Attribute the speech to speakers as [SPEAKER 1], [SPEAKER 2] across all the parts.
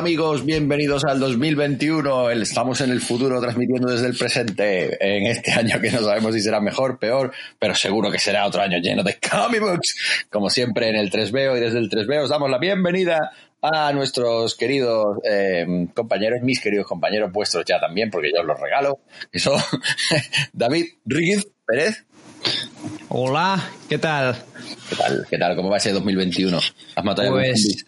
[SPEAKER 1] Amigos, bienvenidos al 2021. Estamos en el futuro transmitiendo desde el presente en este año que no sabemos si será mejor, peor, pero seguro que será otro año lleno de comic books. Como siempre en el 3B y desde el 3B os damos la bienvenida a nuestros queridos eh, compañeros, mis queridos compañeros, vuestros ya también, porque yo os los regalo, que son David Ríguez Pérez.
[SPEAKER 2] Hola, ¿qué tal?
[SPEAKER 1] ¿Qué tal? ¿Qué tal? ¿Cómo va ese 2021? ¿Has matado
[SPEAKER 2] Pues?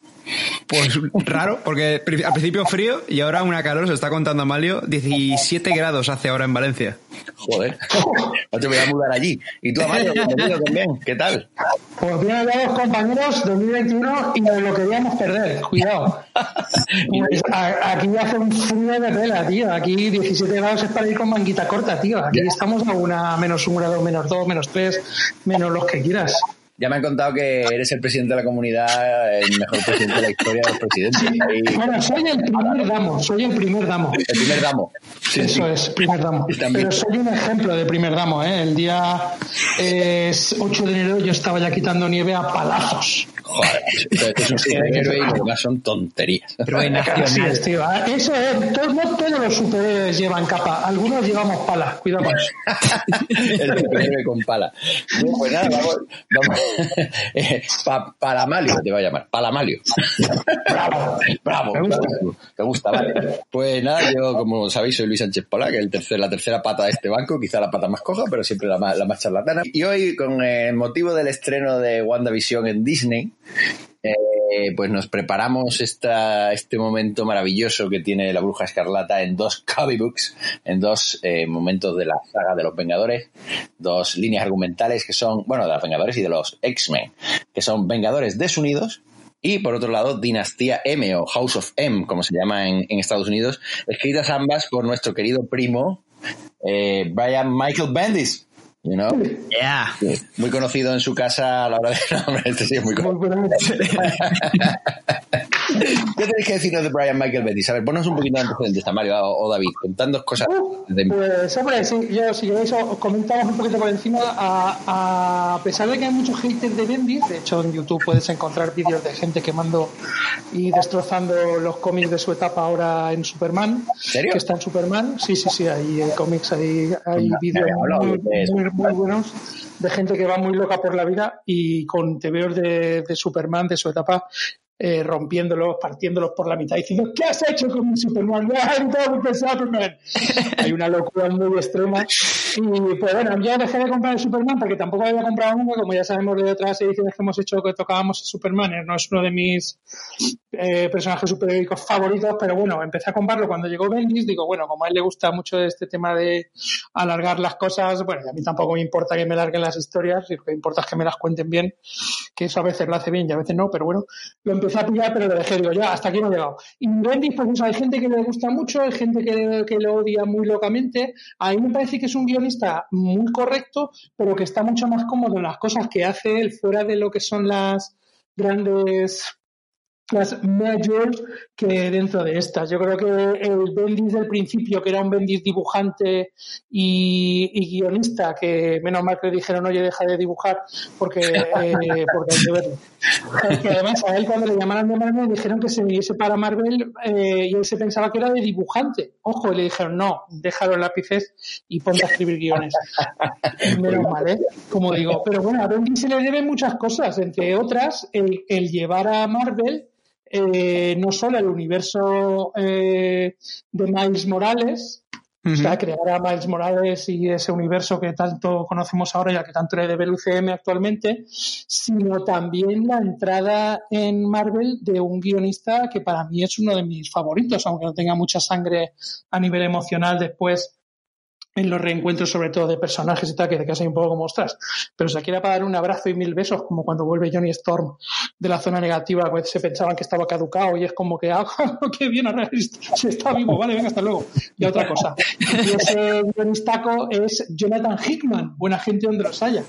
[SPEAKER 2] Pues raro, porque al principio frío y ahora una calor, se está contando Amalio, 17 grados hace ahora en Valencia.
[SPEAKER 1] Joder, no te voy a mudar allí. Y tú, Amalia, bienvenido también. ¿Qué tal?
[SPEAKER 3] Pues bien hallados, compañeros, 2021 y nos lo queríamos perder, cuidado. Pues a- aquí hace un frío de tela, tío. Aquí 17 grados es para ir con manguita corta, tío. Aquí estamos a una menos un grado, menos dos, menos tres, menos los que quieras.
[SPEAKER 1] Ya me han contado que eres el presidente de la comunidad, el mejor presidente de la historia de los presidentes.
[SPEAKER 3] Bueno, soy el primer damo, soy el primer damo.
[SPEAKER 1] el primer damo. Sí, sí.
[SPEAKER 3] Eso es, primer damo. Pero soy un ejemplo de primer damo, ¿eh? El día eh, 8 de enero yo estaba ya quitando nieve a palazos.
[SPEAKER 1] Joder, es un superhéroe y lo demás son tonterías.
[SPEAKER 2] Pero en
[SPEAKER 3] Así
[SPEAKER 2] nacional.
[SPEAKER 3] es, tío. Ah, Eso es, no todos los superhéroes llevan capa, algunos llevamos pala, cuidado.
[SPEAKER 1] el superhéroe con pala. Bueno, pues nada, vamos. vamos. Eh, pa- Palamalio te va a llamar. Palamalio.
[SPEAKER 3] Bravo.
[SPEAKER 1] Bravo.
[SPEAKER 3] Me gusta.
[SPEAKER 1] bravo. Te gusta, vale. Pues nada, yo, como sabéis, soy Luis Sánchez Pola, que es el tercer, la tercera pata de este banco, quizá la pata más coja, pero siempre la más, la más charlatana. Y hoy, con el motivo del estreno de WandaVision en Disney, eh, pues nos preparamos esta, este momento maravilloso que tiene la Bruja Escarlata en dos comic books, en dos eh, momentos de la saga de los Vengadores, dos líneas argumentales que son, bueno, de los Vengadores y de los X-Men, que son Vengadores Desunidos y por otro lado Dinastía M o House of M, como se llama en, en Estados Unidos, escritas ambas por nuestro querido primo eh, Brian Michael Bendis. You know?
[SPEAKER 2] Yeah.
[SPEAKER 1] Muy conocido en su casa a la hora de... No, hombre, este sí es muy conocido.
[SPEAKER 3] Muy.
[SPEAKER 1] ¿Qué tenéis que decirnos de Brian Michael Bendis? A ver, ponnos un poquito de antecedentes, Mario o, o David, contando cosas. de-
[SPEAKER 3] Pues hombre, sí, yo si queréis os comentamos un poquito por encima, a, a pesar de que hay muchos haters de Bendis, de hecho en YouTube puedes encontrar vídeos de gente quemando y destrozando los cómics de su etapa ahora en Superman,
[SPEAKER 1] serio?
[SPEAKER 3] que está en Superman, sí, sí, sí, hay, hay cómics, hay, hay vídeos muy, muy, buenos de gente que va muy loca por la vida y con tebeos de, de Superman, de su etapa, eh, rompiéndolos, partiéndolos por la mitad, diciendo, ¿qué has hecho con mi Superman. Hay una locura muy extrema. Y pues bueno, yo dejé de comprar el Superman porque tampoco había comprado nunca, como ya sabemos de otras ediciones que hemos hecho que tocábamos Superman, eh, no es uno de mis eh, personajes superhéroicos favoritos, pero bueno, empecé a comprarlo cuando llegó Bendis, digo, bueno, como a él le gusta mucho este tema de alargar las cosas, bueno, y a mí tampoco me importa que me larguen las historias, lo que importa es que me las cuenten bien, que eso a veces lo hace bien y a veces no, pero bueno, lo empecé a pillar, pero lo dejé, digo, ya, hasta aquí no he llegado. Y Bendis, pues hay gente que le gusta mucho, hay gente que, que lo odia muy locamente, a mí me parece que es un guionista muy correcto, pero que está mucho más cómodo en las cosas que hace él fuera de lo que son las grandes las majors que dentro de estas. Yo creo que el Bendis del principio, que era un Bendis dibujante y, guionista, que menos mal que le dijeron, oye, deja de dibujar porque, eh, porque hay que verlo. Además a él cuando le llamaron de Marvel le dijeron que se viniese para Marvel eh, y él se pensaba que era de dibujante. Ojo, y le dijeron, no, deja los lápices y ponte a escribir guiones. Menos mal, ¿eh? Como digo. Pero bueno, a Bendis se le deben muchas cosas, entre otras, el, el llevar a Marvel eh, no solo el universo eh, de Miles Morales, o sea, crear a Miles Morales y ese universo que tanto conocemos ahora y al que tanto le debe el UCM actualmente, sino también la entrada en Marvel de un guionista que para mí es uno de mis favoritos, aunque no tenga mucha sangre a nivel emocional después en los reencuentros, sobre todo de personajes y tal, que te quedas ahí un poco como ostras. Pero se quiera para dar un abrazo y mil besos, como cuando vuelve Johnny Storm de la zona negativa, pues se pensaban que estaba caducado y es como que, ah, qué bien, se está vivo, vale, venga, hasta luego. Y otra cosa. Y ese guionistaco es Jonathan Hickman, buena gente donde los haya.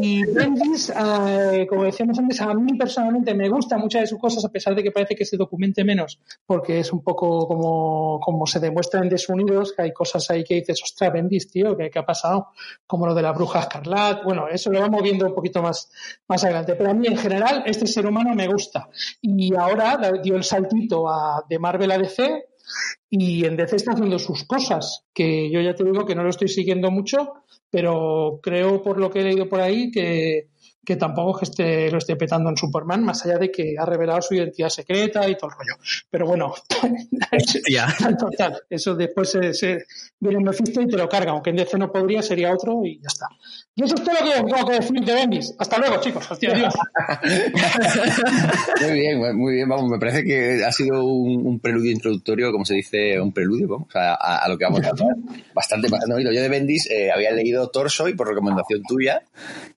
[SPEAKER 3] Y Bendis, eh, como decíamos antes, a mí personalmente me gusta muchas de sus cosas, a pesar de que parece que se documente menos, porque es un poco como, como se demuestra en Desunidos, que hay cosas ahí que dices, ostras, Bendis, tío, ¿qué, ha pasado? Como lo de la bruja escarlat. Bueno, eso lo vamos viendo un poquito más, más adelante. Pero a mí, en general, este ser humano me gusta. Y ahora dio el saltito a, de Marvel a DC y en DC está haciendo sus cosas, que yo ya te digo que no lo estoy siguiendo mucho, pero creo por lo que he leído por ahí que, que tampoco es que esté, lo esté petando en Superman, más allá de que ha revelado su identidad secreta y todo el rollo. Pero bueno, total, eso después se, se viene Mephisto y te lo carga, aunque en DC no podría, sería otro y ya está. Y eso es todo lo que tengo que decir de Bendis. Hasta luego, chicos. Hostia, adiós.
[SPEAKER 1] muy bien, muy bien. Vamos, me parece que ha sido un, preludio introductorio, como se dice, un preludio, vamos, a, lo que vamos a hablar. Bastante, bastante oído. Yo de Bendis eh, había leído Torso y por recomendación tuya.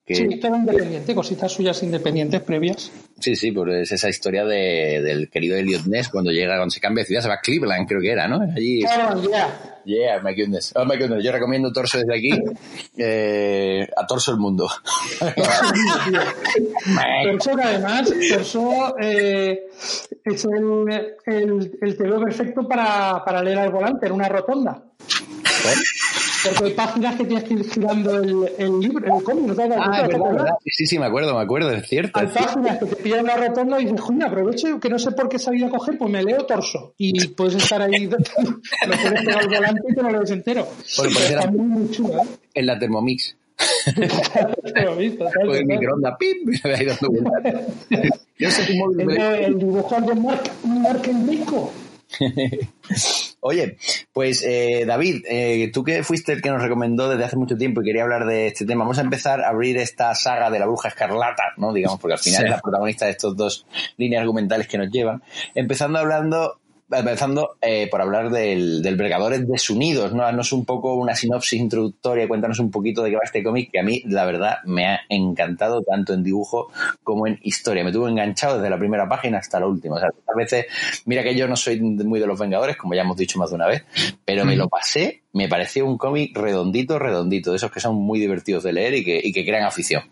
[SPEAKER 3] Que, sí, todo independiente, cositas suyas independientes previas.
[SPEAKER 1] Sí, sí, pues es esa historia de, del querido Elliot Ness cuando llega, cuando se cambia de ciudad, se va a Cleveland, creo que era, ¿no? Allí.
[SPEAKER 3] Claro, yeah.
[SPEAKER 1] Yeah, my goodness. Oh my goodness. Yo recomiendo Torso desde aquí eh, a Torso el mundo.
[SPEAKER 3] Torso que además, Torso eh, es el, el, el perfecto para, para leer al volante en una rotonda. Porque hay páginas que tienes que ir girando el, el libro, el cómic, ¿no te
[SPEAKER 1] Ah, verdad, verdad. Sí, sí, me acuerdo, me acuerdo, es cierto.
[SPEAKER 3] Hay páginas que te pillan una rotonda y dices, joder, aprovecho que no sé por qué he salido a coger, pues me leo torso. Y puedes estar ahí, lo puedes pegar al volante y te lo lees entero.
[SPEAKER 1] Bueno, pues era muy, chulo, ¿eh? En la Thermomix. Con el microondas, ¡pim! Me ahí dando vueltas.
[SPEAKER 3] Yo sé tu móvil. El, el dibujo de Mark, Mark Enrico.
[SPEAKER 1] Oye, pues eh, David, eh, tú que fuiste el que nos recomendó desde hace mucho tiempo y quería hablar de este tema, vamos a empezar a abrir esta saga de la bruja escarlata, ¿no? Digamos, porque al final es la protagonista de estos dos líneas argumentales que nos llevan. Empezando hablando empezando eh, por hablar del, del Bregadores desunidos, ¿no? Danos un poco una sinopsis introductoria, cuéntanos un poquito de qué va este cómic, que a mí, la verdad, me ha encantado tanto en dibujo como en historia. Me tuvo enganchado desde la primera página hasta la última. O sea, a veces, mira que yo no soy muy de los Vengadores, como ya hemos dicho más de una vez, pero me lo pasé, me pareció un cómic redondito, redondito, de esos que son muy divertidos de leer y que, y que crean afición.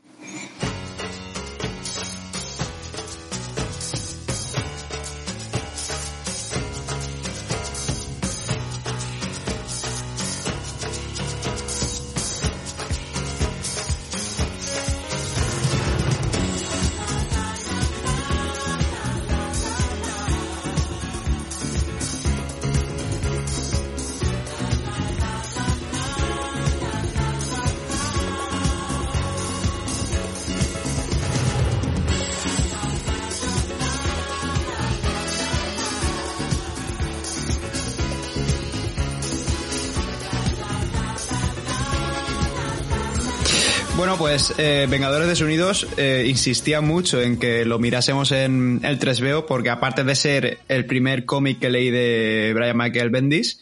[SPEAKER 2] Pues eh, Vengadores Desunidos eh, insistía mucho en que lo mirásemos en el 3VO porque aparte de ser el primer cómic que leí de Brian Michael Bendis,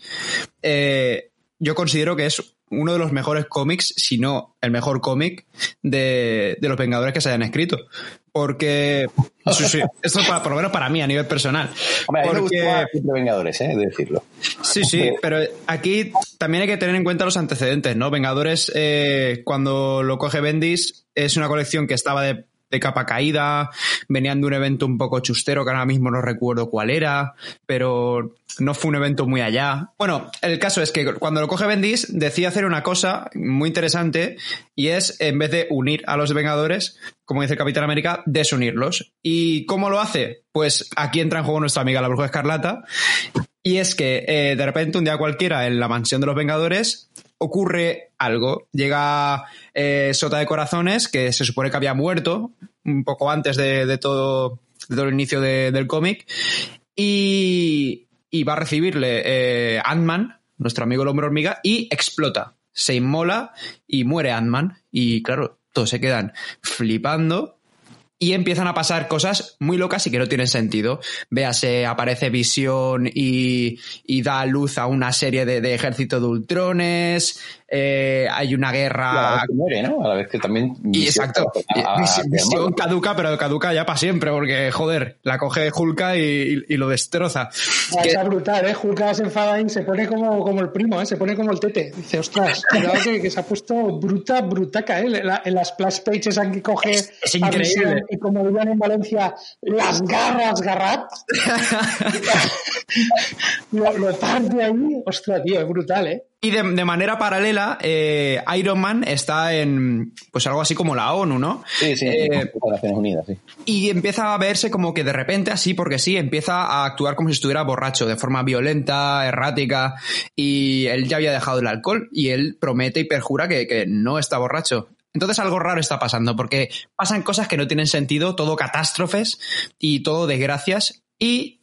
[SPEAKER 2] eh, yo considero que es uno de los mejores cómics, si no el mejor cómic de, los Vengadores que se hayan escrito. Porque. esto para, por lo menos para mí, a nivel personal.
[SPEAKER 1] porque, Vengadores, ¿eh? de decirlo.
[SPEAKER 2] Sí, sí, pero aquí también hay que tener en cuenta los antecedentes, ¿no? Vengadores, eh, cuando lo coge Bendis, es una colección que estaba de de capa caída, venían de un evento un poco chustero que ahora mismo no recuerdo cuál era, pero no fue un evento muy allá. Bueno, el caso es que cuando lo coge Bendis decide hacer una cosa muy interesante y es, en vez de unir a los Vengadores, como dice Capitán América, desunirlos. ¿Y cómo lo hace? Pues aquí entra en juego nuestra amiga la Bruja Escarlata y es que eh, de repente un día cualquiera en la mansión de los Vengadores ocurre algo. Llega eh, Sota de Corazones, que se supone que había muerto un poco antes de, todo, el inicio del cómic, y, va a recibirle eh, Ant-Man, nuestro amigo el hombre hormiga, y explota. Se inmola y muere Ant-Man. Y claro, todos se quedan flipando y empiezan a pasar cosas muy locas y que no tienen sentido. Véase, aparece Visión y, y da luz a una serie de, de ejército de ultrones, eh, hay una guerra...
[SPEAKER 1] Y muere, ¿no? A la vez que también...
[SPEAKER 2] Y exacto. A, a, Visión caduca, pero caduca ya para siempre, porque, joder, la coge Hulka y, y, lo destroza.
[SPEAKER 3] Ah, que... brutal, ¿eh? Hulka se enfada y se pone como, como el primo, ¿eh? Se pone como el tete. Dice, ostras, cuidado que, que, se ha puesto bruta, brutaca, ¿eh? La, en las splash pages aquí coge...
[SPEAKER 2] Es, es increíble.
[SPEAKER 3] y como dirían en Valencia, las garras garrat. lo, lo parte ahí. Ostras, tío, es brutal, ¿eh?
[SPEAKER 2] Y de, de, manera paralela, eh, Iron Man está en, pues algo así como la ONU, ¿no?
[SPEAKER 1] Sí, sí, eh, Naciones Unidas, sí.
[SPEAKER 2] Y empieza a verse como que de repente, así porque sí, empieza a actuar como si estuviera borracho, de forma violenta, errática, y él ya había dejado el alcohol, y él promete y perjura que, que no está borracho. Entonces algo raro está pasando, porque pasan cosas que no tienen sentido, todo catástrofes y todo desgracias, y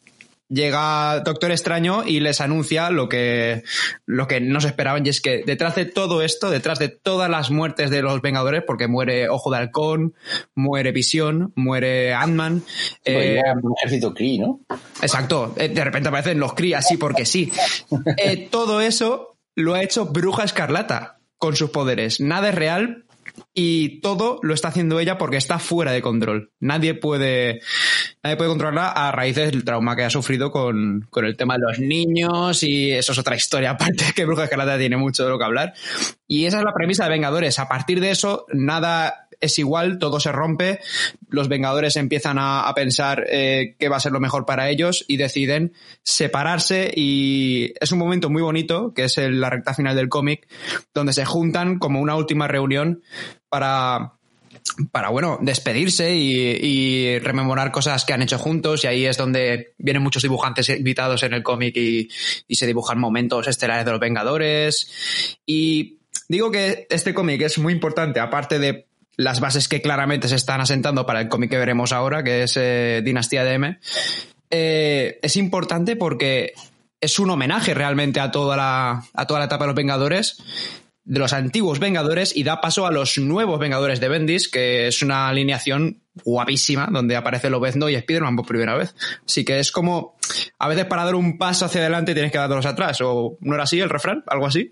[SPEAKER 2] llega Doctor Extraño y les anuncia lo que, lo que no se esperaban y es que detrás de todo esto, detrás de todas las muertes de los Vengadores, porque muere Ojo de Halcón, muere Visión, muere Ant-Man.
[SPEAKER 1] Eh, un ejército Kree, ¿no?
[SPEAKER 2] Exacto, eh, de repente aparecen los Kree así porque sí. Eh, todo eso lo ha hecho Bruja Escarlata con sus poderes. Nada es real, y todo lo está haciendo ella porque está fuera de control. Nadie puede, nadie puede controlarla a raíz del trauma que ha sufrido con, con, el tema de los niños y eso es otra historia aparte que Bruja Escarlata tiene mucho de lo que hablar. Y esa es la premisa de Vengadores. A partir de eso, nada es igual, todo se rompe, los Vengadores empiezan a, a pensar eh, qué va a ser lo mejor para ellos y deciden separarse y es un momento muy bonito, que es la recta final del cómic, donde se juntan como una última reunión para para, bueno, despedirse y, rememorar cosas que han hecho juntos. Y ahí es donde vienen muchos dibujantes invitados en el cómic y, y se dibujan momentos estelares de los Vengadores. Y digo que este cómic es muy importante, aparte de las bases que claramente se están asentando para el cómic que veremos ahora, que es eh, Dinastía de M, eh, es importante porque es un homenaje realmente a toda la, a toda la etapa de los Vengadores de los antiguos Vengadores y da paso a los nuevos Vengadores de Bendis, que es una alineación guapísima, donde aparece Lobezno y Spider-Man por primera vez. Así que es como, a veces para dar un paso hacia adelante tienes que darlos atrás, o ¿no era así el refrán? ¿Algo así?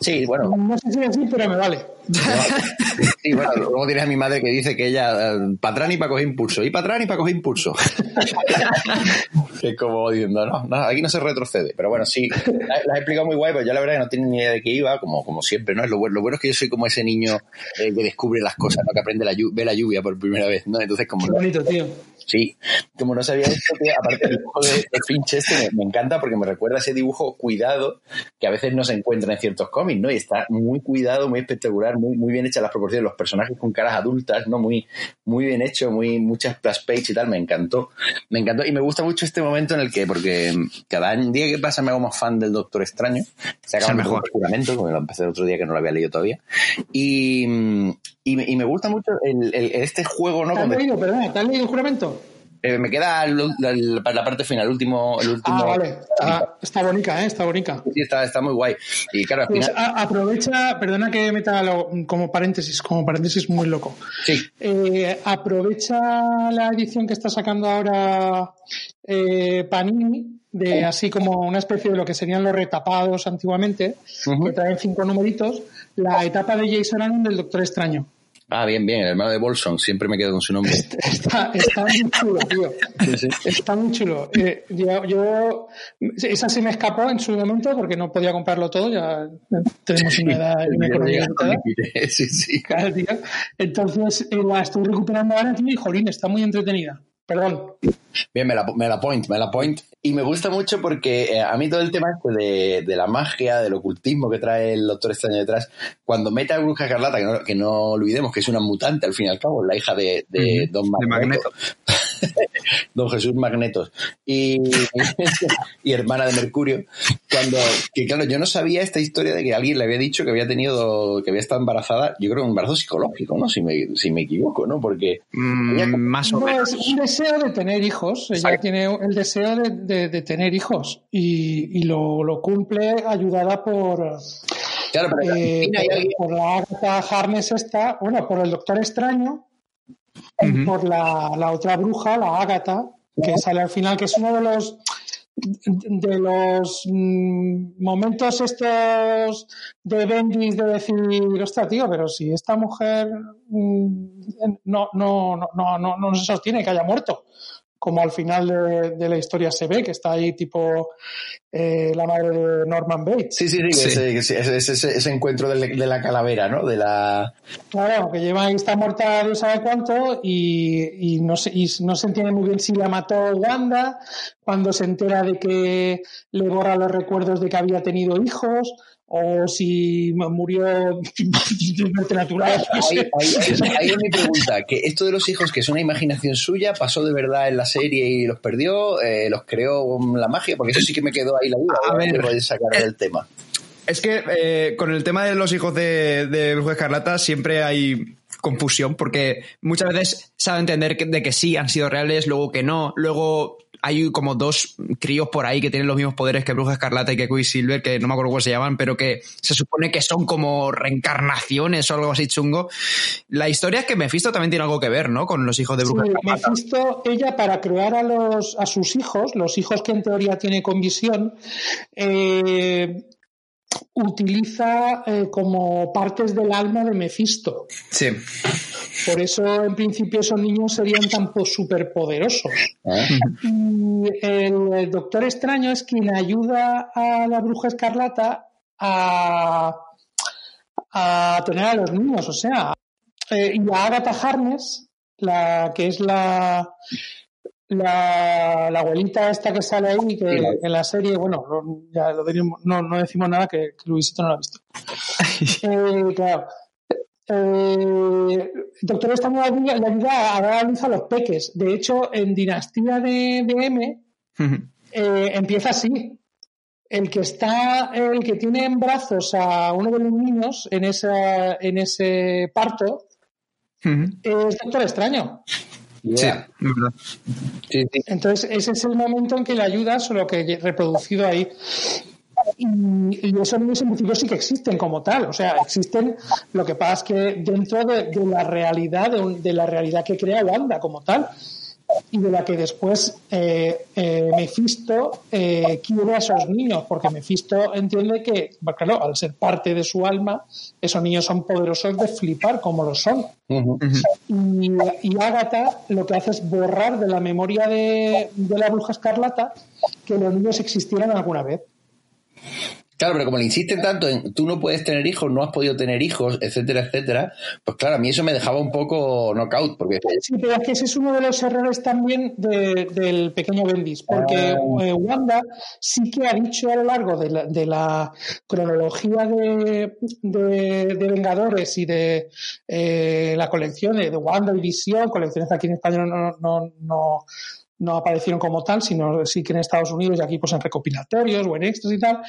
[SPEAKER 1] Sí, bueno.
[SPEAKER 3] No sé si es así, pero me vale.
[SPEAKER 1] Sí, bueno, luego tienes a mi madre que dice que ella, eh, para atrás ni para coger impulso, y para atrás ni para coger impulso. que como diciendo, no, no, aquí no se retrocede. Pero bueno, sí, la, he explicado muy guay, pero yo la verdad que no tengo ni idea de qué iba, como, como siempre, ¿no? Lo, lo bueno es que yo soy como ese niño eh, que descubre las cosas, ¿no? Que aprende la ve la lluvia por primera vez, ¿no? Entonces, como.
[SPEAKER 3] Qué bonito, tío.
[SPEAKER 1] Sí, como no sabía esto, que aparte el dibujo de, de Finch este me, me, encanta porque me recuerda ese dibujo cuidado que a veces no se encuentra en ciertos cómics, ¿no? Y está muy cuidado, muy espectacular, muy, muy bien hechas las proporciones, los personajes con caras adultas, ¿no? Muy, muy bien hecho, muy, muchas splash page y tal, me encantó. Me encantó y me gusta mucho este momento en el que, porque cada día que pasa me hago más fan del Doctor Extraño, se acaba mejor el juramento, porque lo empecé el otro día que no lo había leído todavía. Y, y, y me gusta mucho el, el, este juego, ¿no?
[SPEAKER 3] ¿Te has leído, perdón, ¿te has leído el juramento?
[SPEAKER 1] Eh, me queda la, la, la, parte final, el último, el último.
[SPEAKER 3] Ah, vale. Está, está bonita, ¿eh? Está bonita.
[SPEAKER 1] Sí, está, está muy guay. Y claro, al
[SPEAKER 3] pues
[SPEAKER 1] final...
[SPEAKER 3] a, aprovecha, perdona que meta lo, como paréntesis, como paréntesis muy loco.
[SPEAKER 1] Sí.
[SPEAKER 3] Eh, aprovecha la edición que está sacando ahora eh, Panini, de así como una especie de lo que serían los retapados antiguamente, uh -huh. que traen cinco numeritos, la etapa de Jason Aaron del Doctor Extraño.
[SPEAKER 1] Ah, bien, bien, el hermano de Bolson, siempre me quedo con su nombre.
[SPEAKER 3] Está, está muy chulo, tío. Sí, sí. Está muy chulo. Eh, yo, yo, esa se me escapó en su momento porque no podía comprarlo todo, ya tenemos una edad y una economía
[SPEAKER 1] Sí, sí.
[SPEAKER 3] Claro, tío. Entonces eh, la estoy recuperando ahora, tío, y jolín, está muy entretenida. Perdón.
[SPEAKER 1] Bien, me la, me la point, me la point. Y me gusta mucho porque eh, a mí todo el tema este de, de, la magia, del ocultismo que trae el Doctor Extraño detrás, cuando mete a Bruja Escarlata, que no, que no olvidemos que es una mutante al fin y al cabo, la hija de, de -huh. Don Magneto. De Magneto. Don Jesús Magnetos y, y, hermana de Mercurio cuando que claro yo no sabía esta historia de que alguien le había dicho que había tenido que había estado embarazada yo creo un embarazo psicológico no si me, si me equivoco no porque
[SPEAKER 2] mm, más o
[SPEAKER 3] no,
[SPEAKER 2] menos.
[SPEAKER 3] es un deseo de tener hijos ella tiene el deseo de, de, de tener hijos y, y lo, lo, cumple ayudada por
[SPEAKER 1] Claro, pero
[SPEAKER 3] eh, por, por, la Agatha Harness esta, bueno, por el Doctor Extraño, por la, la otra bruja, la Ágata, que sale al final, que es uno de los de los mm, momentos estos de Bendis de decir, ostras, tío, pero si esta mujer mm, no, no, no, no, no, no se sostiene que haya muerto como al final de, la historia se ve, que está ahí tipo eh, la madre de Norman Bates.
[SPEAKER 1] Sí, sí, sí, Ese, ese, ese, encuentro de, la calavera, ¿no? De la...
[SPEAKER 3] Claro, que lleva ahí, está muerta no sabe cuánto y, y, no se, y no se entiende muy bien si la mató Wanda, cuando se entera de que le borra los recuerdos de que había tenido hijos, o si murió de muerte natural.
[SPEAKER 1] Ahí, es mi pregunta, que esto de los hijos, que es una imaginación suya, pasó de verdad en la serie y los perdió, eh, los creó con la magia, porque eso sí que me quedó ahí la duda, a ver, sacar del tema.
[SPEAKER 2] Es que eh, con el tema de los hijos de, de Escarlata siempre hay confusión, porque muchas veces sabe entender de que sí han sido reales, luego que no, luego hay como dos críos por ahí que tienen los mismos poderes que Bruja Escarlata y que Quicksilver, que no me acuerdo cómo se llaman, pero que se supone que son como reencarnaciones o algo así chungo. La historia es que Mephisto también tiene algo que ver, ¿no? Con los hijos de Bruja
[SPEAKER 3] sí, Mephisto, ella para crear a, los, a sus hijos, los hijos que en teoría tiene con visión, eh, utiliza eh, como partes del alma de Mephisto.
[SPEAKER 2] Sí.
[SPEAKER 3] Por eso, en principio, esos niños serían tan superpoderosos. Ah. Y el, Doctor Extraño es quien ayuda a la Bruja Escarlata a, a tener a los niños. O sea, eh, y a Agatha Harness, la que es la la, la, abuelita esta que sale ahí, que en la serie, bueno, ya lo no, no decimos nada que, Luisito no lo ha visto. eh, claro. Eh, doctor esta le ayuda a dar a luz a los peques. De hecho, en Dinastía de, de M eh, empieza así. El que está, el que tiene en brazos a uno de los niños en, esa, en ese parto es Doctor Extraño. Entonces, ese es el momento en que le ayuda, solo que reproducido ahí. Y, y, esos niños en principio sí que existen como tal, o sea, existen. Lo que pasa es que dentro de, la realidad, de, la realidad que crea Wanda como tal, y de la que después eh, eh, Mephisto eh, quiere a esos niños, porque Mephisto entiende que, claro, al ser parte de su alma, esos niños son poderosos de flipar como lo son. y, y Agatha lo que hace es borrar de la memoria de, de la bruja escarlata que los niños existieran alguna vez.
[SPEAKER 1] Claro, pero como le insisten tanto en tú no puedes tener hijos, no has podido tener hijos, etcétera, etcétera, pues claro, a mí eso me dejaba un poco knockout. Porque...
[SPEAKER 3] Sí, pero es que ese es uno de los errores también del pequeño Bendis, porque ah. eh, Wanda sí que ha dicho a lo largo de la, cronología de, Vengadores y de eh, la colección de, Wanda y Visión, colecciones aquí en España no, no, no no aparecieron como tal, sino sí que en Estados Unidos y aquí pues en recopilatorios o en extras y tal,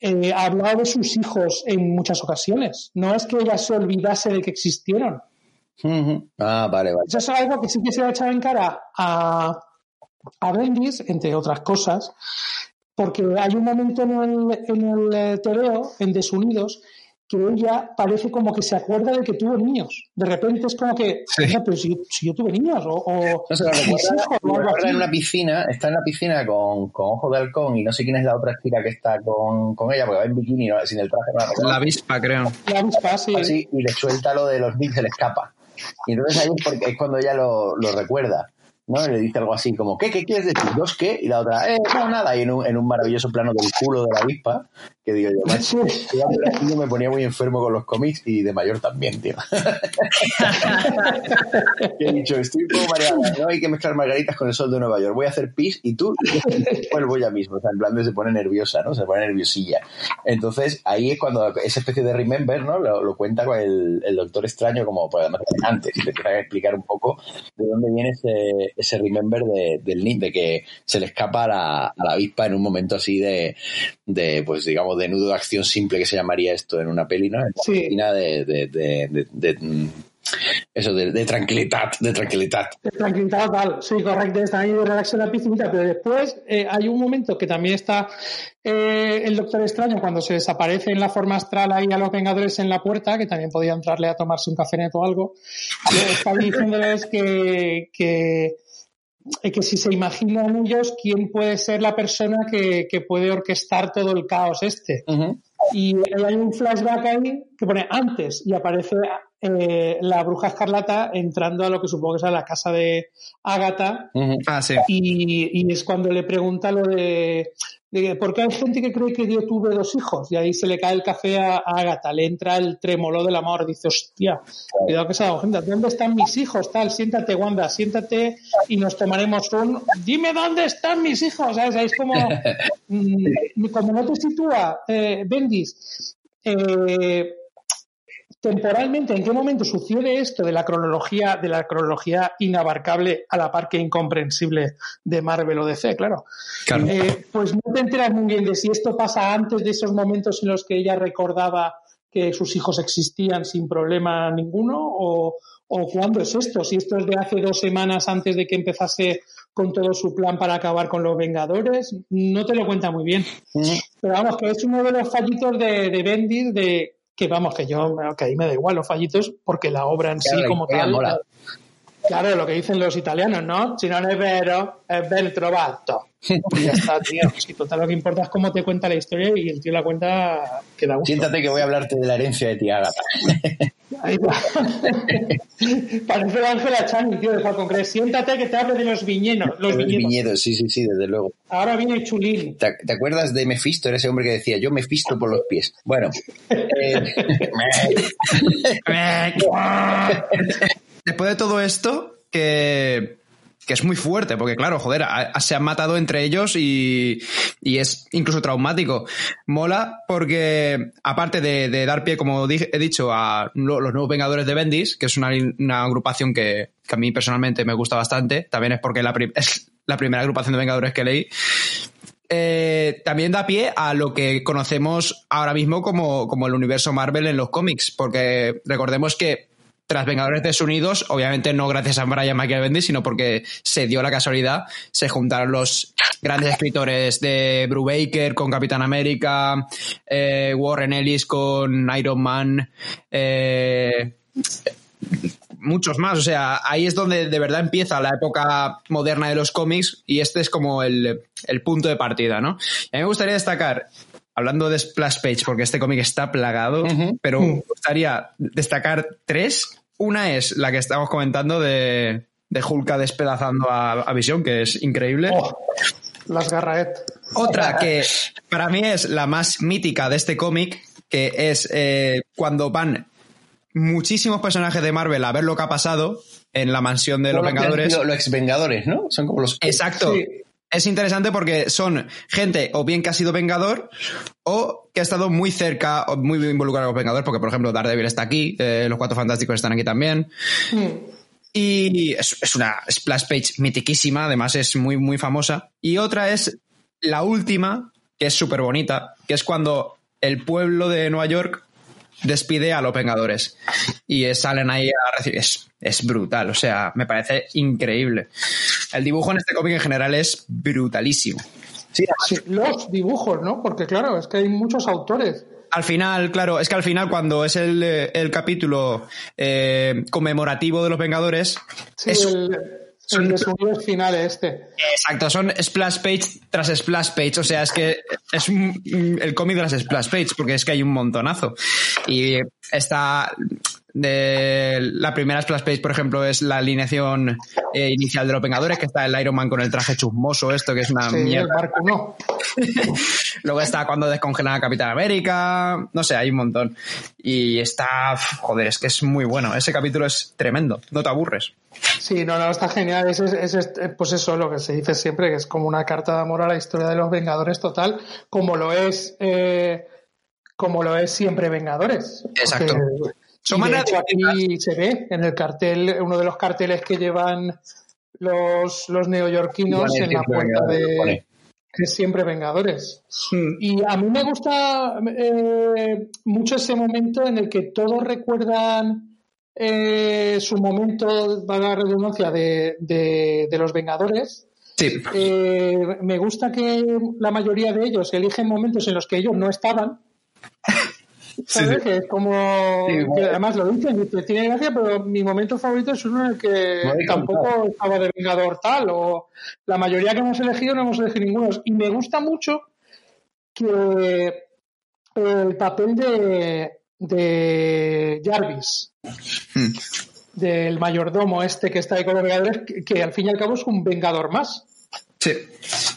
[SPEAKER 3] eh, ha hablado de sus hijos en muchas ocasiones. No es que ella se olvidase de que existieron.
[SPEAKER 1] Ah, vale, vale.
[SPEAKER 3] Eso es algo que sí que se ha echado en cara a, a Bendis, entre otras cosas, porque hay un momento en el, en el eh, TVO, en Desunidos, que ella parece como que se acuerda de que tuvo niños. De repente es como que, pero si, yo tuve niños, o,
[SPEAKER 1] no se lo recuerda, en una piscina, está en la piscina con, con ojo de halcón y no sé quién es la otra chica que está con, con ella, porque va en bikini, sin el traje.
[SPEAKER 2] No la, avispa, creo.
[SPEAKER 3] La avispa, sí.
[SPEAKER 1] Así, y le suelta lo de los bits, se le escapa. Y entonces ahí es, porque, es cuando ella lo, lo recuerda. ¿No? Y le dice algo así como, ¿qué? ¿Qué quieres decir? ¿Dos qué? Y la otra, eh, no, nada. Y en un, en un maravilloso plano del culo de la avispa, que digo yo, macho, yo me ponía muy enfermo con los cómics y de mayor también, tío. he dicho, estoy un poco mareado, no hay que mezclar margaritas con el sol de Nueva York. Voy a hacer pis y tú vuelvo ya mismo. O sea, en plan se pone nerviosa, ¿no? Se pone nerviosilla. Entonces, ahí es cuando esa especie de remember, ¿no? Lo, cuenta con el, el, doctor extraño como, pues además, antes, y te empieza a explicar un poco de dónde viene ese ese remember de, del Link, de que se le escapa a la, a la avispa en un momento así de, de, pues digamos, de nudo de acción simple que se llamaría esto en una peli, ¿no?
[SPEAKER 3] sí.
[SPEAKER 1] de, de, de, de eso de, tranquilidad, de tranquilidad.
[SPEAKER 3] De tranquilidad total, sí, correcto, está ahí de relax en la piscina, pero después eh, hay un momento que también está eh, el Doctor Extraño cuando se desaparece en la forma astral ahí a los Vengadores en la puerta, que también podía entrarle a tomarse un café o algo, está diciéndoles que, que que si se imaginan ellos quién puede ser la persona que, puede orquestar todo el caos este. Y hay un flashback ahí que pone antes y aparece eh, la bruja escarlata entrando a lo que supongo que es a la casa de Agatha.
[SPEAKER 2] ah, sí.
[SPEAKER 3] y, y, es cuando le pregunta lo de porque hay gente que cree que yo tuve dos hijos y ahí se le cae el café a, Agatha, le entra el trémolo del amor, dice, hostia, cuidado que se da gente, ¿dónde están mis hijos? Tal, siéntate, Wanda, siéntate y nos tomaremos un, dime dónde están mis hijos, ¿sabes? Es como, mm, como no te sitúa, eh, Bendis, eh, temporalmente, ¿en qué momento sucede esto de la cronología, de la cronología inabarcable a la par que incomprensible de Marvel o DC? Claro. Eh, pues no te enteras muy bien de si esto pasa antes de esos momentos en los que ella recordaba que sus hijos existían sin problema ninguno o, o cuándo es esto, si esto es de hace dos semanas antes de que empezase con todo su plan para acabar con los Vengadores, no te lo cuenta muy bien. Pero vamos, que es uno de los fallitos de, de Bendis de que vamos, que yo, que ahí me da igual los fallitos, porque la obra en sí como tal... Claro, lo que dicen los italianos, ¿no? Si no es vero, es ben trovato. Y ya está, tío. Si total lo que importa es cómo te cuenta la historia y el tío la cuenta que da gusto.
[SPEAKER 1] Siéntate que voy a hablarte de la herencia de tía Agatha.
[SPEAKER 3] Ahí va. Parece Ángela Chani, tío, de Falcon Crest. Siéntate que te hable de los viñedos. Los,
[SPEAKER 1] viñedos. sí, sí, sí, desde luego.
[SPEAKER 3] Ahora viene Chulín.
[SPEAKER 1] ¿Te, acuerdas de Mephisto? Era ese hombre que decía, yo me fisto por los pies. Bueno. Eh,
[SPEAKER 2] Después de todo esto, que que es muy fuerte, porque claro, joder, se han matado entre ellos y, es incluso traumático. Mola porque, aparte de, dar pie, como he dicho, a los nuevos Vengadores de Bendis, que es una, agrupación que, a mí personalmente me gusta bastante, también es porque es la primera agrupación de Vengadores que leí. Eh, también da pie a lo que conocemos ahora mismo como, como el universo Marvel en los cómics, porque recordemos que tras Vengadores Desunidos, obviamente no gracias a Brian Michael Bendis, sino porque se dio la casualidad, se juntaron los grandes escritores de Brubaker con Capitán América, eh, Warren Ellis con Iron Man, eh, muchos más. O sea, ahí es donde de verdad empieza la época moderna de los cómics y este es como el, punto de partida, ¿no? Y a mí me gustaría destacar hablando de Splash Page, porque este cómic está plagado, pero me gustaría destacar tres una es la que estamos comentando de, de Hulka despedazando a, a Visión, que es increíble. Oh,
[SPEAKER 3] las Garraet.
[SPEAKER 2] Otra que para mí es la más mítica de este cómic, que es eh, cuando van muchísimos personajes de Marvel a ver lo que ha pasado en la mansión de los Vengadores.
[SPEAKER 1] Los ex Vengadores, ¿no? Son como los.
[SPEAKER 2] Exacto es interesante porque son gente o bien que ha sido Vengador o que ha estado muy cerca o muy involucrado con los Vengadores, porque por ejemplo Daredevil está aquí, eh, los Cuatro Fantásticos están aquí también. Hmm. Y es, una splash page mitiquísima, además es muy, muy famosa. Y otra es la última, que es súper bonita, que es cuando el pueblo de Nueva York despide a los Vengadores. Y salen ahí a recibir. Es, brutal, o sea, me parece increíble. El dibujo en este cómic en general es brutalísimo.
[SPEAKER 3] Sí, los dibujos, ¿no? Porque claro, es que hay muchos autores.
[SPEAKER 2] Al final, claro, es que al final cuando es el, capítulo eh, conmemorativo de los Vengadores, es,
[SPEAKER 3] son, el final este.
[SPEAKER 2] Exacto, son splash page tras splash page. O sea, es que es el cómic de las splash page, porque es que hay un montonazo. Y está de la primera splash page, por ejemplo, es la alineación eh, inicial de los Vengadores, que está el Iron Man con el traje chusmoso, esto que es una mierda.
[SPEAKER 3] no.
[SPEAKER 2] Luego está cuando descongelan a Capitán América, no sé, hay un montón. Y está, joder, es que es muy bueno. Ese capítulo es tremendo, no te aburres.
[SPEAKER 3] Sí, no, no, está genial. Es, es, pues eso, lo que se dice siempre, que es como una carta de amor a la historia de los Vengadores total, como lo es, eh, como lo es siempre Vengadores.
[SPEAKER 2] Exacto.
[SPEAKER 3] Aquí se ve en el cartel, uno de los carteles que llevan los, los neoyorquinos en la puerta de es siempre Vengadores. Hmm. Y a mí me gusta eh, mucho ese momento en el que todos recuerdan eh, su momento, va a la redundancia, de, de, de los Vengadores.
[SPEAKER 2] Sí.
[SPEAKER 3] Eh, me gusta que la mayoría de ellos eligen momentos en los que ellos no estaban. ¿Sabes? Que es como.
[SPEAKER 1] Sí,
[SPEAKER 3] que además lo dicen, dice, tiene gracia, pero mi momento favorito es uno en el que
[SPEAKER 1] No
[SPEAKER 3] tampoco estaba de Vengador tal, o la mayoría que hemos elegido no hemos elegido ninguno. Y me gusta mucho que el papel de, de Jarvis,
[SPEAKER 2] Hmm.
[SPEAKER 3] del mayordomo este que está ahí con los Vengadores, que, que al fin y al cabo es un Vengador más.
[SPEAKER 2] Sí.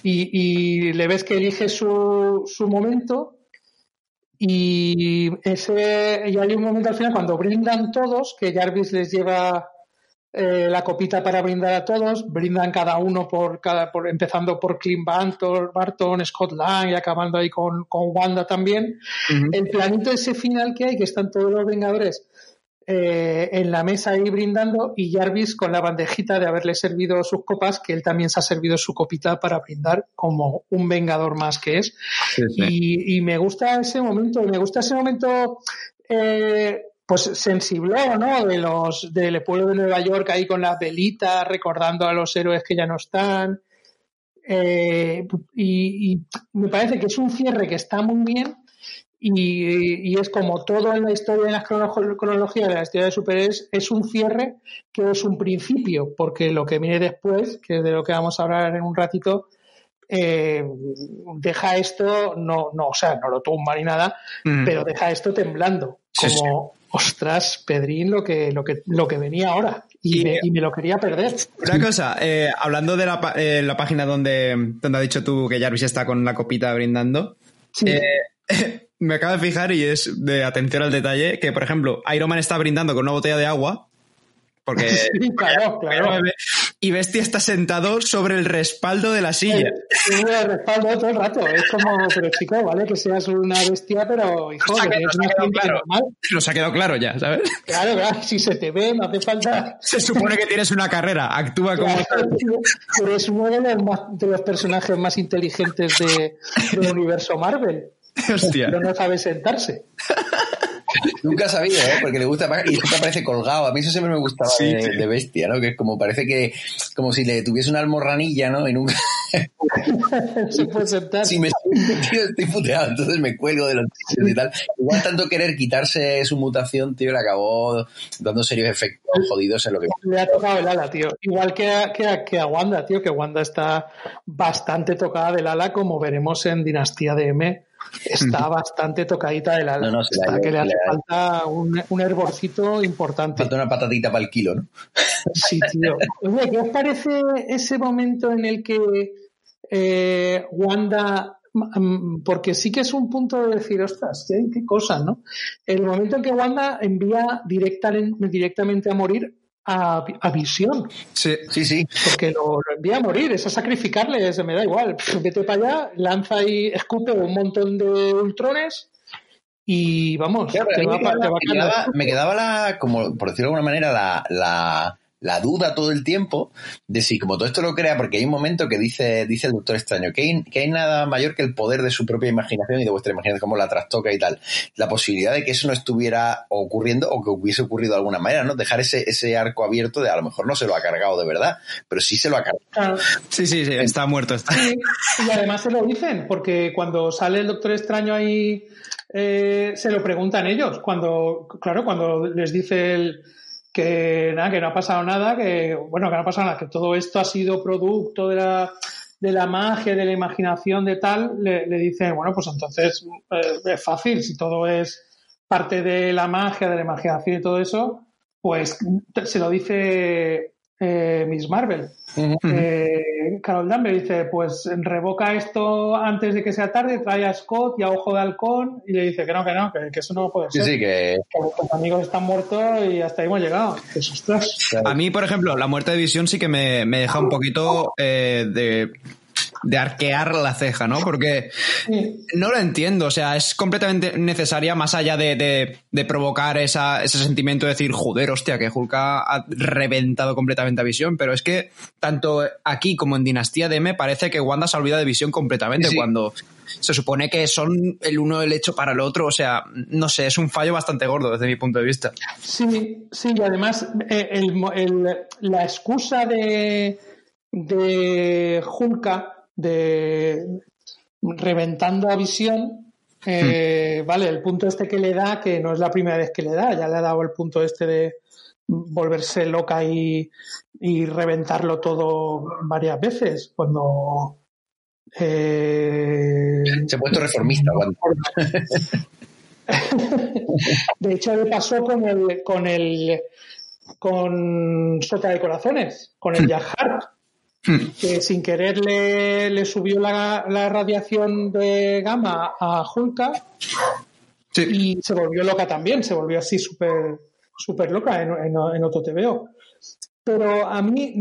[SPEAKER 3] Y, y le ves que elige su, su momento y ese y hay un momento al final cuando brindan todos que Jarvis les lleva eh, la copita para brindar a todos brindan cada uno por cada por empezando por Clint Barton, Barton Scott Lang y acabando ahí con, con Wanda también
[SPEAKER 2] Ujú.
[SPEAKER 3] el planito ese final que hay que están todos los Vengadores eh, en la mesa ahí brindando y Jarvis con la bandejita de haberle servido sus copas, que él también se ha servido su copita para brindar como un vengador más que es.
[SPEAKER 2] Sí, sí.
[SPEAKER 3] Y, y me gusta ese momento, me gusta ese momento eh, pues sensible, ¿no? De los del pueblo de Nueva York ahí con las velitas, recordando a los héroes que ya no están. Eh, y, y me parece que es un cierre que está muy bien y, y es como todo en la historia, en la crono- cronología de la historia de superhéroes, es un cierre que es un principio, porque lo que viene después, que es de lo que vamos a hablar en un ratito, eh, deja esto, no, no, o sea, no lo tumba ni nada,
[SPEAKER 2] Mm.
[SPEAKER 3] pero deja esto temblando,
[SPEAKER 2] Sí,
[SPEAKER 3] como, ostras, Pedrín, lo que, lo que, lo que venía ahora, y,
[SPEAKER 2] Y-
[SPEAKER 3] me, y me lo quería perder.
[SPEAKER 2] Una cosa, eh, hablando de la, eh, la página donde, donde ha dicho tú que Jarvis está con la copita brindando,
[SPEAKER 3] Sí.
[SPEAKER 2] eh, me acabo de fijar y es de atención al detalle que, por ejemplo, Iron Man está brindando con una botella de agua. Porque.
[SPEAKER 3] Sí, claro, claro.
[SPEAKER 2] Y Bestia está sentado sobre el respaldo de la silla.
[SPEAKER 3] Sí, me respaldo todo el rato. Es como, pero chico, vale que seas una bestia, pero hijo,
[SPEAKER 2] Nos ha
[SPEAKER 3] que
[SPEAKER 2] quedado- nos
[SPEAKER 3] una
[SPEAKER 2] claro.
[SPEAKER 3] normal.
[SPEAKER 2] Nos ha quedado claro ya, ¿sabes?
[SPEAKER 3] Claro, claro, si se te ve, no hace falta.
[SPEAKER 2] Se supone que tienes una carrera, actúa como.
[SPEAKER 3] Pero es uno de los, más- de los personajes más inteligentes de, del universo Marvel.
[SPEAKER 2] Hostia.
[SPEAKER 3] Pero no sabe sentarse.
[SPEAKER 1] Nunca he sabido, ¿eh? Porque le gusta y siempre aparece colgado. A mí eso siempre me gustaba
[SPEAKER 2] Sí,
[SPEAKER 1] de,
[SPEAKER 2] sí.
[SPEAKER 1] de bestia, ¿no? Que es como parece que, como si le tuviese una almorranilla, ¿no? Y nunca,
[SPEAKER 3] se puede sentar.
[SPEAKER 1] si me tío, estoy puteado, entonces me cuelgo de los y tal. Igual tanto querer quitarse su mutación, tío, le acabó dando serios efectos jodidos en lo que...
[SPEAKER 3] Le ha tocado el ala, tío. Igual que a, que, a, que a Wanda, tío, que Wanda está bastante tocada del ala, como veremos en Dinastía de M. Está bastante tocadita del ala.
[SPEAKER 1] No, no, la
[SPEAKER 3] Está que le hace
[SPEAKER 1] la ha-
[SPEAKER 3] falta un, un hervorcito importante.
[SPEAKER 1] Falta una patatita para el kilo, ¿no?
[SPEAKER 3] Sí, tío. Oye, ¿qué os parece ese momento en el que eh, Wanda, mm, porque sí que es un punto de decir, ostras, qué, qué cosa, ¿no? El momento en que Wanda envía directa- directamente a morir a, a Visión,
[SPEAKER 2] Sí.
[SPEAKER 1] Sí, sí.
[SPEAKER 3] porque lo, lo envía a morir, es a sacrificarle, ese me da igual, vete para allá, lanza y escupe un montón de ultrones y vamos,
[SPEAKER 1] Claro,
[SPEAKER 3] te
[SPEAKER 1] a mí
[SPEAKER 3] va
[SPEAKER 1] me
[SPEAKER 3] te
[SPEAKER 1] quedaba,
[SPEAKER 3] va
[SPEAKER 1] me quedaba- me quedaba la, como por decirlo de alguna manera, la, la, la duda todo el tiempo de si como todo esto lo crea, porque hay un momento que dice, dice el Doctor Extraño, que hay, que hay nada mayor que el poder de su propia imaginación y de vuestra imaginación, como la trastoca y tal. La posibilidad de que eso no estuviera ocurriendo o que hubiese ocurrido de alguna manera, ¿no? Dejar ese, ese arco abierto de a lo mejor no se lo ha cargado de verdad, pero sí se lo ha cargado.
[SPEAKER 3] Claro.
[SPEAKER 2] Sí, sí, sí, está muerto. Está.
[SPEAKER 3] Sí, y además se lo dicen, porque cuando sale el Doctor Extraño ahí, eh, se lo preguntan ellos. Cuando, claro, cuando les dice el, que nada, que no ha pasado nada, que bueno, que no ha pasado nada, que todo esto ha sido producto de la, de la magia, de la imaginación, de tal, le, le dicen, bueno, pues entonces eh, es fácil, si todo es parte de la magia, de la imaginación y todo eso, pues se lo dice eh, Miss Marvel. Eh, Carol Danvers dice, pues revoca esto antes de que sea tarde, trae a Scott y a Ojo de Halcón y le dice que no, que no, que, que eso no puede
[SPEAKER 1] Sí,
[SPEAKER 3] ser.
[SPEAKER 1] sí, que
[SPEAKER 3] Que los amigos están muertos y hasta ahí hemos llegado.
[SPEAKER 2] A mí, por ejemplo, la muerte de Visión sí que me, me deja un poquito eh, de, de arquear la ceja, ¿no? Porque no lo entiendo, o sea, es completamente necesaria más allá de, de- de provocar esa- ese sentimiento de decir, joder, hostia, que Hulk ha reventado completamente a Visión, pero es que tanto aquí como en Dinastía de M parece que Wanda se ha olvidado de Visión completamente
[SPEAKER 1] sí.
[SPEAKER 2] cuando se supone que son el uno el hecho para el otro. O sea, no sé, es un fallo bastante gordo desde mi punto de vista.
[SPEAKER 3] Sí, sí, y además eh, el, el, la excusa de, de Hulka, de reventando a visión, eh, vale, el punto este que le da, que no es la primera vez que le da, ya le ha dado el punto este de volverse loca y, y reventarlo todo varias veces, cuando... Eh,
[SPEAKER 1] Se ha puesto reformista.
[SPEAKER 3] de hecho, le pasó con el, con el con Sota de Corazones, con el Jack Hart, que sin querer le, le subió la, la, radiación de gamma a Hulka sí. y se volvió loca también, se volvió así súper super loca en, en, en otro TVO. Pero a mí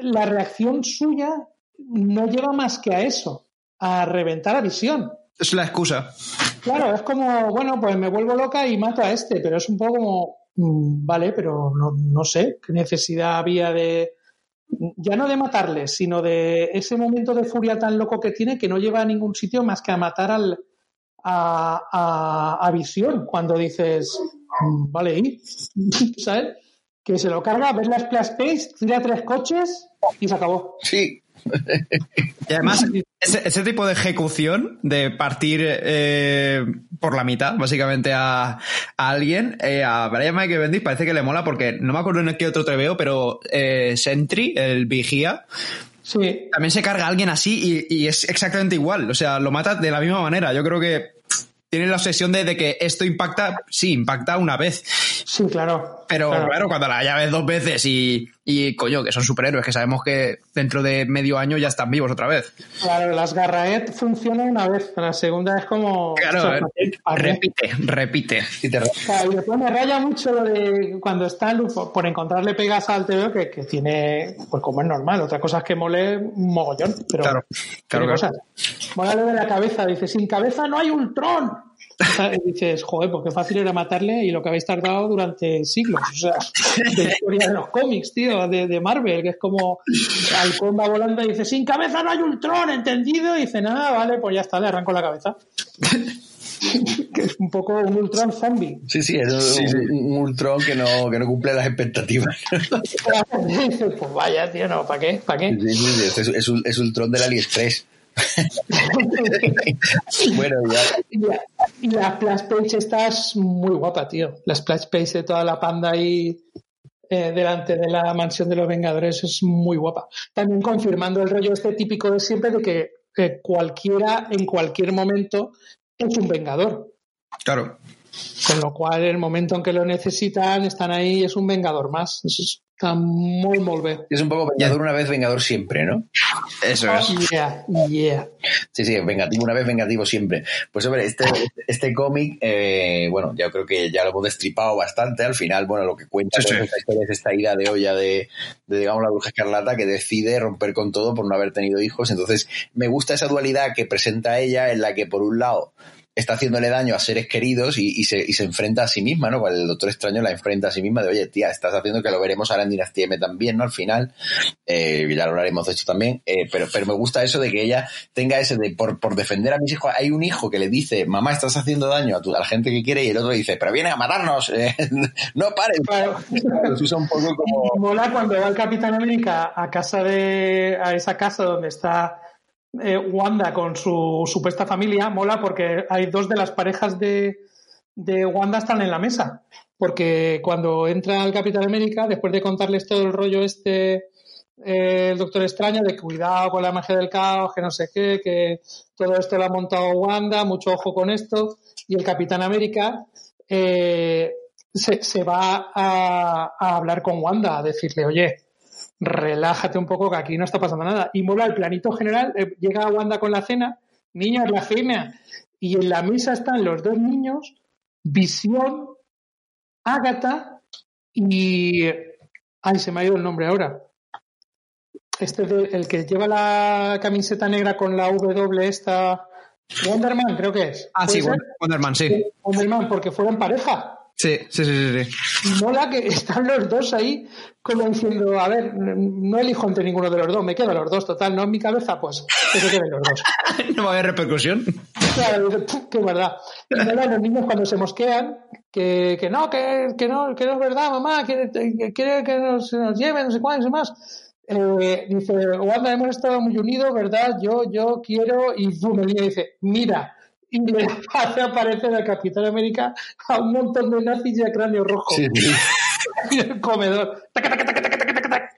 [SPEAKER 3] la reacción suya no lleva más que a eso, a reventar a visión.
[SPEAKER 2] Es la excusa.
[SPEAKER 3] Claro, es como, bueno, pues me vuelvo loca y mato a este, pero es un poco como, mmm, vale, pero no, no sé qué necesidad había de, ya no de matarle, sino de ese momento de furia tan loco que tiene que no lleva a ningún sitio más que a matar al, a, a, Visión cuando dices, mm, vale, ¿y? ¿sabes? Que se lo carga, ves la splash page, tira tres coches y se acabó.
[SPEAKER 1] Sí.
[SPEAKER 2] y además, ese, ese, tipo de ejecución, de partir eh, por la mitad, básicamente, a, a alguien, eh, a Brian Michael Bendis parece que le mola porque no me acuerdo en qué otro te veo, pero eh, Sentry, el vigía,
[SPEAKER 3] sí.
[SPEAKER 2] también se carga a alguien así y, y, es exactamente igual. O sea, lo mata de la misma manera. Yo creo que tiene la obsesión de, de, que esto impacta, sí, impacta una vez.
[SPEAKER 3] Sí, claro.
[SPEAKER 2] Pero claro, claro cuando la llaves dos veces y, y, coño, que son superhéroes, que sabemos que dentro de medio año ya están vivos otra vez.
[SPEAKER 3] Claro, las Garraet funcionan una vez, la segunda es como...
[SPEAKER 2] Claro, eh, repite, repite.
[SPEAKER 3] Y, te... claro, y después me raya mucho lo de cuando está Lufo, por encontrarle pegas al TVO que, que, tiene, pues como es normal, otra cosa es que mole un mogollón, pero...
[SPEAKER 2] Claro, claro.
[SPEAKER 3] Cosas. Mola lo de la cabeza, dice, sin cabeza no hay Ultron. Y dices, joder, pues qué fácil era matarle y lo que habéis tardado durante siglos. O sea, de la historia de los cómics, tío, de, de Marvel, que es como Halcón va volando y dice, sin cabeza no hay Ultron, ¿entendido? Y dice, nada, vale, pues ya está, le arranco la cabeza. que es un poco un Ultron zombie.
[SPEAKER 1] Sí, sí, es un, sí, sí. un Ultron que no, que no cumple las expectativas.
[SPEAKER 3] pues vaya, tío, no, ¿para qué? ¿Para qué?
[SPEAKER 1] Sí, sí, es, es, un, es Ultron del AliExpress. bueno, ya.
[SPEAKER 3] Y la, splash page está muy guapa, tío. La splash page de toda la panda ahí eh, delante de la mansión de los Vengadores es muy guapa. También confirmando el rollo este típico de siempre de que eh, cualquiera, en cualquier momento, es un Vengador.
[SPEAKER 2] Claro.
[SPEAKER 3] Con lo cual, en el momento en que lo necesitan, están ahí, es un Vengador más. Eso está muy, muy bien.
[SPEAKER 1] Es un poco Vengador una vez, Vengador siempre, ¿no?
[SPEAKER 2] Eso es.
[SPEAKER 3] Oh, yeah, yeah.
[SPEAKER 1] Sí, sí, vengativo una vez, vengativo siempre. Pues hombre, este, este cómic, eh, bueno, ya creo que ya lo hemos destripado bastante. Al final, bueno, lo que cuenta sí, sí. esta historia es esta ida de olla de, de, digamos, la bruja escarlata que decide romper con todo por no haber tenido hijos. Entonces, me gusta esa dualidad que presenta ella en la que, por un lado, está haciéndole daño a seres queridos y, y, se, y, se, enfrenta a sí misma, ¿no? Cuando el Doctor Extraño la enfrenta a sí misma de, oye, tía, estás haciendo que lo veremos ahora en Dinastía M también, ¿no? Al final, eh, ya lo hablaremos de esto también, eh, pero, pero me gusta eso de que ella tenga ese de, por, por defender a mis hijos, hay un hijo que le dice, mamá, estás haciendo daño a, tu, a la gente que quiere, y el otro dice, pero viene a matarnos, eh, no pares.
[SPEAKER 3] Claro.
[SPEAKER 1] Usa un poco como...
[SPEAKER 3] Mola cuando va el Capitán América a casa de, a esa casa donde está eh, Wanda con su supuesta familia mola porque hay dos de las parejas de, de Wanda están en la mesa. Porque cuando entra el Capitán América, después de contarles todo el rollo este, eh, el Doctor Extraño, de cuidado con la magia del caos, que no sé qué, que todo esto lo ha montado Wanda, mucho ojo con esto, y el Capitán América eh, se, se, va a, a hablar con Wanda, a decirle, oye, relájate un poco que aquí no está pasando nada. Y mola el planito general, eh, llega Wanda con la cena, niños, la cena, y en la mesa están los dos niños, Visión, Ágata y... Ay, se me ha ido el nombre ahora. Este de, el que lleva la camiseta negra con la W esta... Wonderman, creo que es.
[SPEAKER 2] Ah, sí, ser? Wonderman, sí.
[SPEAKER 3] Wonderman, porque fueron pareja.
[SPEAKER 2] Sí, sí, sí, sí.
[SPEAKER 3] Mola que están los dos ahí como diciendo, a ver, no elijo entre ninguno de los dos, me quedo los dos, total, no en mi cabeza, pues que se queden los dos.
[SPEAKER 2] no va a haber repercusión.
[SPEAKER 3] Claro, qué verdad. Y mola los niños cuando se mosquean, que, que no, que, que no, que no es verdad, mamá, que quiere que nos, nos lleven, no sé cuántos y más. Eh, dice, Wanda, hemos estado muy unidos, ¿verdad? Yo, yo quiero, y boom, el niño dice, mira, y le hace aparecer al Capitán América a un montón de nazis y a cráneo rojo.
[SPEAKER 1] Sí, sí.
[SPEAKER 3] Y el comedor. Taca, taca, taca.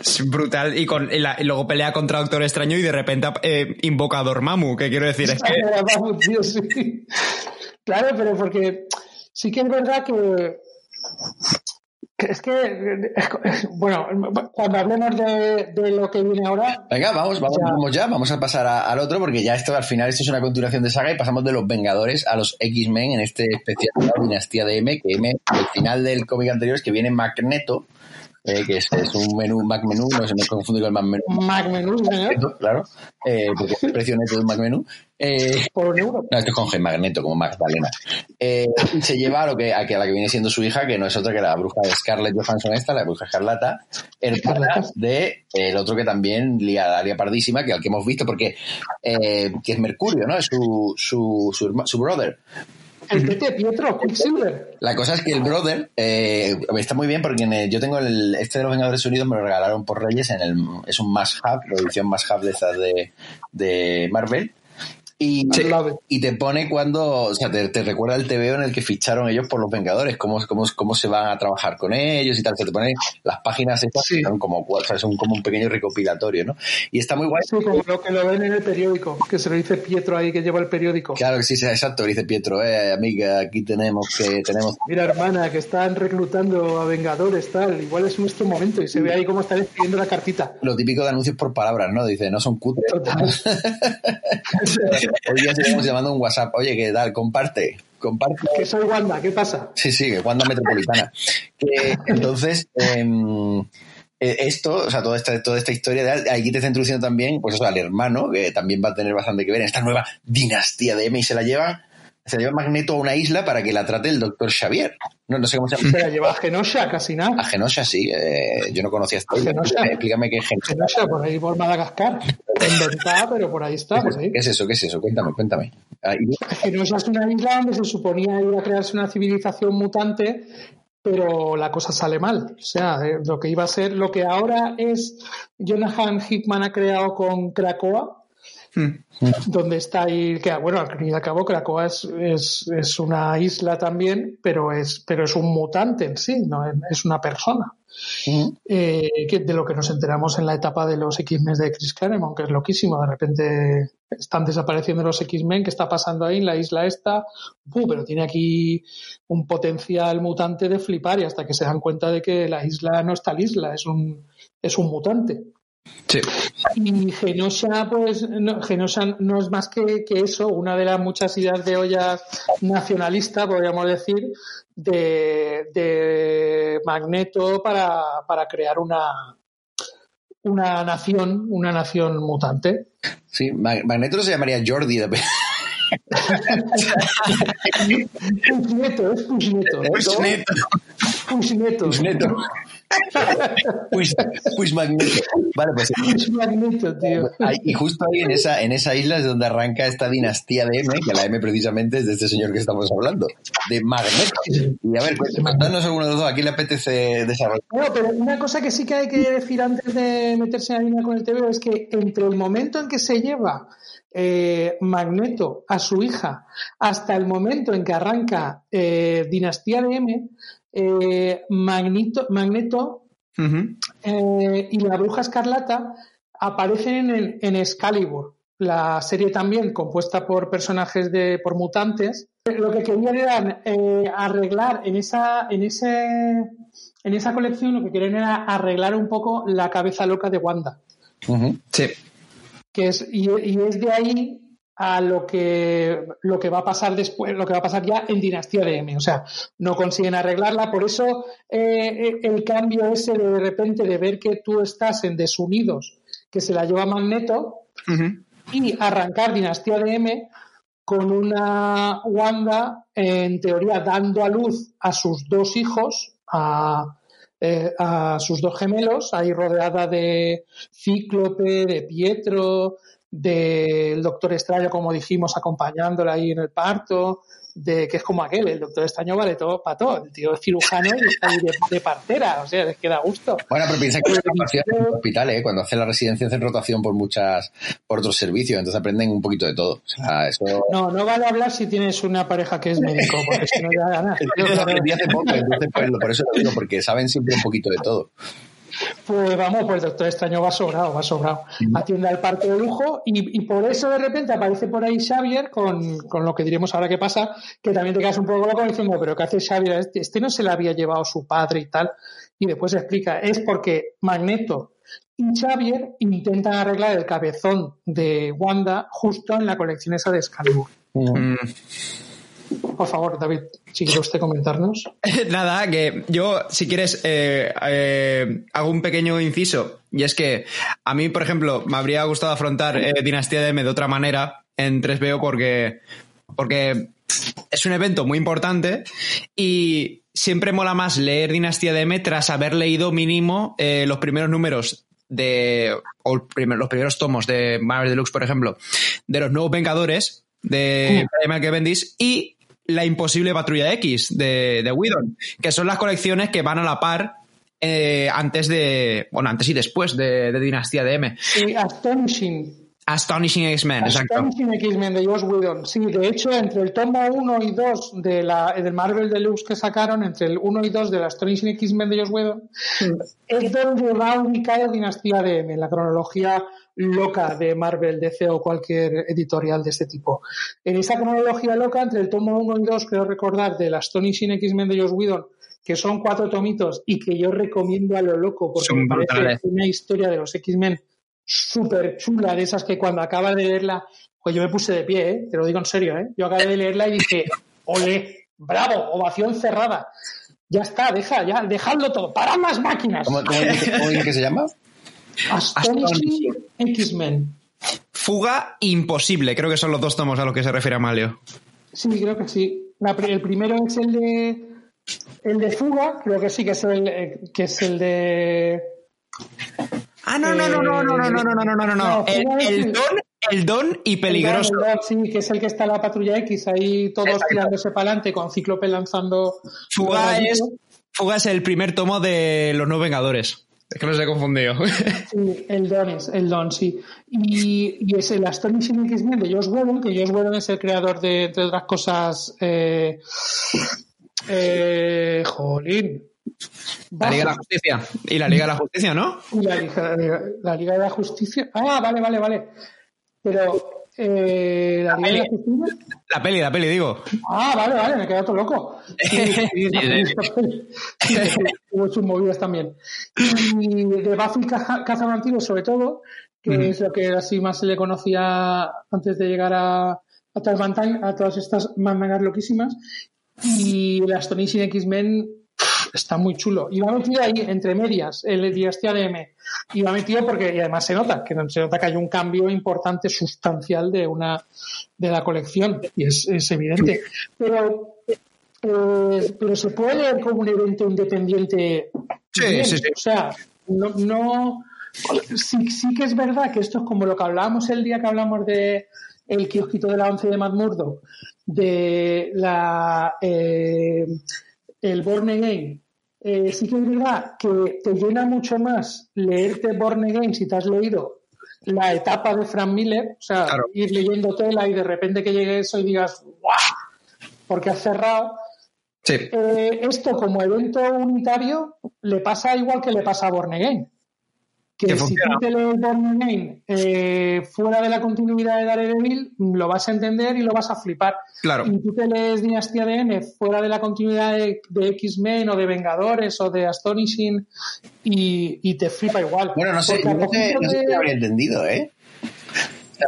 [SPEAKER 2] Es brutal. Y, con, y la- y luego pelea contra Doctor Extraño y de repente eh, invoca a Dormammu, que quiero decir, es que...
[SPEAKER 3] Vamos, tío, sí. Claro, pero porque sí que es verdad que es que, bueno, cuando hablemos de, de lo que viene ahora,
[SPEAKER 1] Venga, vamos, vamos,
[SPEAKER 3] Ya.
[SPEAKER 1] vamos ya, vamos a pasar a- al otro, porque ya esto al final esto es una continuación de saga y pasamos de los Vengadores a los X-Men en este especial de la dinastía de M, que M, al final del cómic anterior es que viene Magneto, eh, que es, es un menú, Mac menú, no se me confunde con el Mac menú,
[SPEAKER 3] Mac Menú,
[SPEAKER 1] Magneto, claro, eh, porque es el precio neto de un Mac menú. Eh,
[SPEAKER 3] por un euro.
[SPEAKER 1] no, esto es con G, Magneto, como Magdalena. Eh, y se lleva a, lo que, a, que, a la que viene siendo su hija, que no es otra que la bruja de Scarlett Johansson esta, la bruja escarlata, hermana de el otro que también lía, la lía pardísima, que al que hemos visto, porque que es Mercurio, ¿no? Es su, su, su brother.
[SPEAKER 3] El Tete Pietro, Quicksilver.
[SPEAKER 1] La cosa es que el brother eh, está muy bien porque el- yo tengo el, este de los Vengadores Unidos, me lo regalaron por Reyes, en el, es un must have, la edición must have de estas de, de Marvel. Y,
[SPEAKER 3] Sí.
[SPEAKER 1] Te pone cuando, o sea, te, te recuerda el TVO en el que ficharon ellos por los Vengadores, cómo, cómo, cómo se van a trabajar con ellos y tal. Se te pone las páginas estas,
[SPEAKER 3] Sí.
[SPEAKER 1] que son como, o sea, son como un pequeño recopilatorio, ¿no? Y está muy guay.
[SPEAKER 3] Sí, como lo que lo ven en el periódico, que se lo dice Pietro ahí que lleva el periódico.
[SPEAKER 1] Claro que sí, sí, exacto, dice Pietro, eh, amiga, aquí tenemos que, tenemos
[SPEAKER 3] Mira, hermana, que están reclutando a Vengadores, tal. Igual es nuestro momento y se ve ahí cómo están escribiendo la cartita.
[SPEAKER 1] lo típico de anuncios por palabras, ¿no? Dice, no son cutres.
[SPEAKER 3] Total.
[SPEAKER 1] Hoy día seguimos llamando un WhatsApp. Oye, ¿qué tal? Comparte. Comparte.
[SPEAKER 3] que soy Wanda, ¿qué pasa?
[SPEAKER 1] Sí, sí, que Wanda Metropolitana. Que, entonces, em, eh, esto, o sea, toda esta, toda esta historia, de, aquí te está introduciendo también, pues eso, al hermano, que también va a tener bastante que ver en esta nueva dinastía de M y se la lleva, se lleva Magneto a una isla para que la trate el doctor Xavier. No, no sé cómo se llama.
[SPEAKER 3] Se la lleva a Genosha, casi
[SPEAKER 1] A
[SPEAKER 3] nada.
[SPEAKER 1] Genosha, sí. eh, yo no conocía esta isla.
[SPEAKER 3] Genosha.
[SPEAKER 1] Explícame qué es Genosha.
[SPEAKER 3] Genosha, por ahí por Madagascar. Inventada, pero por ahí está. Por ahí.
[SPEAKER 1] ¿Qué es eso? ¿Qué es eso? Cuéntame, cuéntame. Ah, y-
[SPEAKER 3] Genosha es una isla donde se suponía iba a crearse una civilización mutante, pero la cosa sale mal. O sea, eh, lo que iba a ser, lo que ahora es Jonathan Hickman ha creado con Krakoa. Donde está ahí, que bueno, al fin y al cabo Krakoa es, es, es una isla también, pero es, pero es un mutante en sí, no es- es una persona.
[SPEAKER 1] Ujú.
[SPEAKER 3] Eh, que de lo que nos enteramos en la etapa de los X-Men de Chris Claremont, que es loquísimo. De repente están desapareciendo los X-Men, ¿qué está pasando ahí en la isla esta? Uh, pero tiene aquí un potencial mutante de flipar y hasta que se dan cuenta de que la isla no está la isla, es un, es un mutante.
[SPEAKER 2] Sí.
[SPEAKER 3] Y Genosha, pues, no, Genosha no es más que, que eso, una de las muchas ideas de olla nacionalista, podríamos decir, de, de Magneto para, para crear una, una nación, una nación mutante.
[SPEAKER 1] Sí, Mag- Magneto se llamaría Jordi de
[SPEAKER 3] Pushneto, es Pushneto.
[SPEAKER 1] Pushneto.
[SPEAKER 3] Pushneto.
[SPEAKER 1] Pushneto. Push, Push Magneto. Vale, pues
[SPEAKER 3] tío.
[SPEAKER 1] y justo ahí en esa, en esa isla es donde arranca esta dinastía de M, que la M precisamente es de este señor que estamos hablando, de Magneto. Y a ver, pues, cuéntanos alguno de los dos, ¿a quién le apetece desarrollar?
[SPEAKER 3] Bueno, pero una cosa que sí que hay que decir antes de meterse en la línea con el TV es que entre el momento en que se lleva eh, Magneto a su hija hasta el momento en que arranca eh, Dinastía de M, eh, Magneto, Magneto eh, y la Bruja Escarlata aparecen en, en Excalibur, la serie también compuesta por personajes de por mutantes. Lo que querían era eh, arreglar en esa en ese en esa colección lo que querían era arreglar un poco la cabeza loca de Wanda.
[SPEAKER 2] Sí.
[SPEAKER 3] Que es y, y es de ahí a lo que lo que va a pasar después, lo que va a pasar ya en Dinastía de M. O sea, no consiguen arreglarla, por eso eh, el cambio ese de, de repente de ver que tú estás en Desunidos, que se la lleva Magneto, y arrancar Dinastía de M, con una Wanda, en teoría, dando a luz a sus dos hijos, a, eh, a sus dos gemelos, ahí rodeada de Cíclope, de Pietro, del Doctor Extraño, como dijimos, acompañándola ahí en el parto, de que es como aquel, el doctor Estaño vale todo para todo, el tío es cirujano y está ahí de, partera, o sea, es que da gusto.
[SPEAKER 1] Bueno, pero piensa que en los hospitales, ¿eh? cuando hacen la residencia hacen rotación por muchas, por otros servicios, entonces aprenden un poquito de todo.
[SPEAKER 3] No, no vale hablar si tienes una pareja que es médico, porque si no ya ganas.
[SPEAKER 1] hace poco, entonces pues, por eso lo digo, porque saben siempre un poquito de todo.
[SPEAKER 3] Pues vamos, pues el Doctor Extraño va sobrado, va sobrado. Atiende al parque de lujo y, por eso de repente aparece por ahí Xavier con, lo que diremos ahora que pasa, que también te quedas un poco loco diciendo, pero ¿qué hace Xavier? Este, este no se le había llevado su padre y tal. Y después explica, es porque Magneto y Xavier intentan arreglar el cabezón de Wanda justo en la colección esa de Excalibur. Mm. Por favor, David, si quiere usted comentarnos.
[SPEAKER 2] Nada, que yo, si quieres, eh, eh, hago un pequeño inciso. Y es que a mí, por ejemplo, me habría gustado afrontar eh, Dinastía de M de otra manera en 3BO porque, porque es un evento muy importante y siempre mola más leer Dinastía de M tras haber leído mínimo los primeros números de, o los primeros tomos de Marvel Deluxe, por ejemplo, de los nuevos Vengadores de Michael Bendis y la imposible Patrulla X de, de Whedon, que son las colecciones que van a la par eh, antes de, bueno, antes y después de, Dinastía de M.
[SPEAKER 3] Y Astonishing.
[SPEAKER 2] Astonishing X-Men, exacto.
[SPEAKER 3] Astonishing X-Men de Josh Whedon. Sí, de hecho, entre el tomo 1 y 2 de la, del Marvel Deluxe que sacaron, entre el 1 y 2 de la Astonishing X-Men de Josh Whedon, es donde va ubicada Dinastía de M, la cronología loca de Marvel, DC o cualquier editorial de este tipo. En esa cronología loca, entre el tomo 1 y 2, creo recordar, de la Astonishing X-Men de Josh Whedon, que son cuatro tomitos y que yo recomiendo a lo loco porque me parece una historia de los X-Men súper chula, de esas que cuando acaba de leerla, pues yo me puse de pie, ¿eh? te lo digo en serio, ¿eh? yo acabé de leerla y dije, ole, bravo, ovación cerrada. Ya está, deja, ya, dejadlo todo, para las máquinas.
[SPEAKER 1] ¿Cómo, cómo, que se llama?
[SPEAKER 3] Astonishing X-Men.
[SPEAKER 2] Fuga imposible, creo que son los dos tomos a los que se refiere Amalio.
[SPEAKER 3] Sí, creo que sí. el primero es el de el de Fuga, creo que sí que es el eh, que es el de
[SPEAKER 2] Ah, no, no, no, no, no, no, no, no, no, no, no, no. El, don, el don y peligroso.
[SPEAKER 3] sí, que es el que está en la patrulla X, ahí todos tirándose para adelante con Cíclope lanzando.
[SPEAKER 2] Fuga es, Fuga es el primer tomo de los nuevos Vengadores. Es que no se he confundido.
[SPEAKER 3] Sí, el Don es, el Don, sí. Y, y es el Astonishing X-Men de Josh Whedon, que Josh Whedon es el creador de, entre otras cosas, eh, eh, jolín.
[SPEAKER 2] La Liga de la Justicia. Y la Liga de la Justicia, ¿no?
[SPEAKER 3] La Liga, la Liga de la Justicia. Ah, vale, vale, vale. Pero eh, la, peli,
[SPEAKER 2] la peli, la peli, digo.
[SPEAKER 3] Ah, vale, vale, me he quedado todo loco. Hubo sus movidas también. Y de Buffy Cazavampiros, sobre todo, que es lo que así más se le conocía antes de llegar a, a, a todas estas mangas loquísimas. Y las Astonishing X-Men está muy chulo. Y va metido ahí, entre medias, el Dinastía de M. Y va metido porque, y además se nota, que se nota que hay un cambio importante, sustancial de una, de la colección. Y es, evidente. Pero, eh, pero se puede leer como un evento independiente.
[SPEAKER 2] Sí, sí, sí.
[SPEAKER 3] O sea, no, no sí, sí que es verdad que esto es como lo que hablábamos el día que hablamos de el kiosquito de la once de Matt de la eh, el Born Again, eh, sí que es verdad que te llena mucho más leerte Born Again si te has leído la etapa de Frank Miller, o sea, ir leyendo tela y de repente que llegue eso y digas, ¡guau! Porque has cerrado. Eh, esto como evento unitario le pasa igual que le pasa a Born Again que, si tú te lees Born eh, fuera de la continuidad de Daredevil, lo vas a entender y lo vas a flipar.
[SPEAKER 2] Claro.
[SPEAKER 3] Y tú te lees Dinastía de M fuera de la continuidad de, X-Men o de Vengadores o de Astonishing y, te flipa igual.
[SPEAKER 1] Bueno, no sé, no sé, si habría entendido, ¿eh?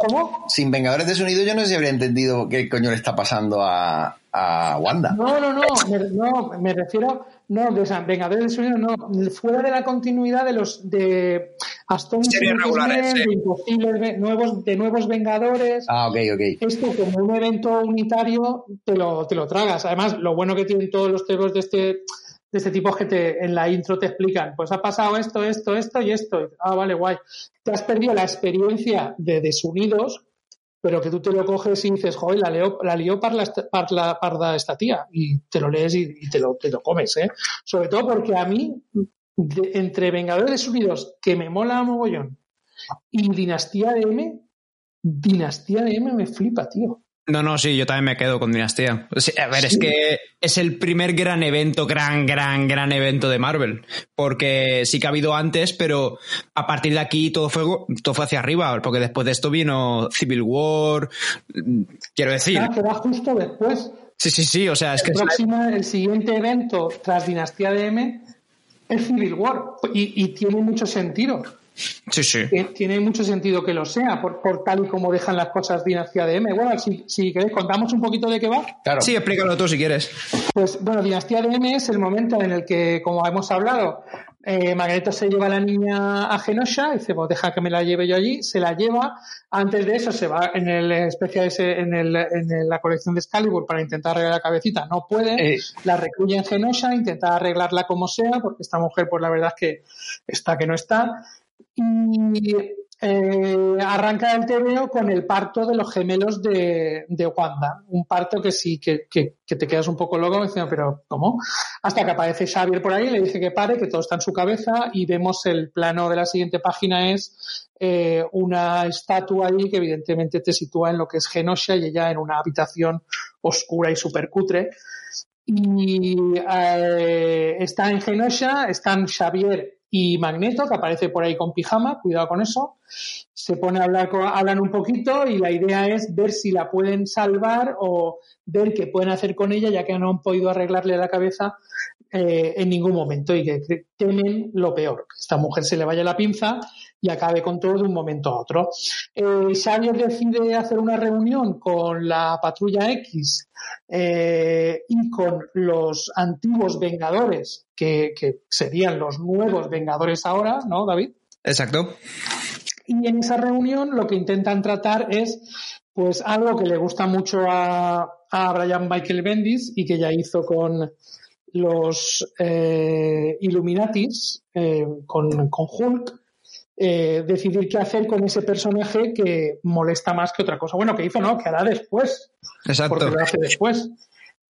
[SPEAKER 3] ¿Cómo?
[SPEAKER 1] Sin Vengadores de Sonido yo no sé si habría entendido qué coño le está pasando a, a Wanda.
[SPEAKER 3] No, no, no, me, no, me refiero, no, de o Vengadores del Sonido, no, fuera de la continuidad de los de Astonishing de imposibles nuevos, de nuevos Vengadores.
[SPEAKER 1] Ah, ok, ok.
[SPEAKER 3] Esto como un evento unitario te lo, te lo tragas. Además, lo bueno que tienen todos los temas de este de este tipo es que te, en la intro te explican, pues ha pasado esto, esto, esto y esto. Ah, vale, guay. Te has perdido la experiencia de Desunidos, pero que tú te lo coges y dices, joder, la, leo, la lió parda, parda esta tía, y te lo lees y, te, lo, te lo comes, ¿eh? Sobre todo porque a mí, entre Vengadores Unidos, que me mola mogollón, y Dinastía de M, Dinastía de M me flipa, tío.
[SPEAKER 2] No, no, sí, yo también me quedo con Dinastía. A ver, es que es el primer gran evento, gran, gran, gran evento de Marvel. Porque sí que ha habido antes, pero a partir de aquí todo fue, todo fue hacia arriba. Porque después de esto vino Civil War. Quiero decir.
[SPEAKER 3] Ah, justo después.
[SPEAKER 2] Sí, sí, sí. O sea, es
[SPEAKER 3] el
[SPEAKER 2] que.
[SPEAKER 3] Próximo, el siguiente evento tras Dinastía de M es Civil War. Y, y tiene mucho sentido.
[SPEAKER 2] Sí, sí.
[SPEAKER 3] Tiene mucho sentido que lo sea, por, tal y como dejan las cosas Dinastía de M. Bueno, si, si queréis, contamos un poquito de qué va.
[SPEAKER 2] Claro. Sí, explícalo tú si quieres.
[SPEAKER 3] Pues bueno, Dinastía de M es el momento en el que, como hemos hablado, eh, Magneto se lleva a la niña a Genosha y dice, pues deja que me la lleve yo allí, se la lleva. Antes de eso se va en el especial en, el, en la colección de Excalibur para intentar arreglar la cabecita, no puede, eh. la recluye en Genosha, intenta arreglarla como sea, porque esta mujer, pues la verdad es que está que no está y eh, arranca el TVO con el parto de los gemelos de, Wanda. Un parto que sí, que, te quedas un poco loco diciendo, pero ¿cómo? Hasta que aparece Xavier por ahí, le dice que pare, que todo está en su cabeza y vemos el plano de la siguiente página es eh, una estatua allí que evidentemente te sitúa en lo que es Genosha y ella en una habitación oscura y súper cutre. Y eh, está en Genosha, están Xavier y Magneto, que aparece por ahí con pijama, cuidado con eso, se pone a hablar, hablan un poquito y la idea es ver si la pueden salvar o ver qué pueden hacer con ella, ya que no han podido arreglarle la cabeza eh, en ningún momento y que temen lo peor, que esta mujer se le vaya la pinza y acabe con todo de un momento a otro. Eh, decide hacer una reunión con la Patrulla X eh, y con los antiguos Vengadores, que, serían los nuevos Vengadores ahora, ¿no, David?
[SPEAKER 2] Exacto.
[SPEAKER 3] Y en esa reunión lo que intentan tratar es pues algo que le gusta mucho a, a Brian Michael Bendis y que ya hizo con los eh, Illuminatis, eh, con, con Hulk, eh, decidir qué hacer con ese personaje que molesta más que otra cosa. Bueno, que hizo, no, que hará después.
[SPEAKER 2] Exacto.
[SPEAKER 3] Porque lo hace después.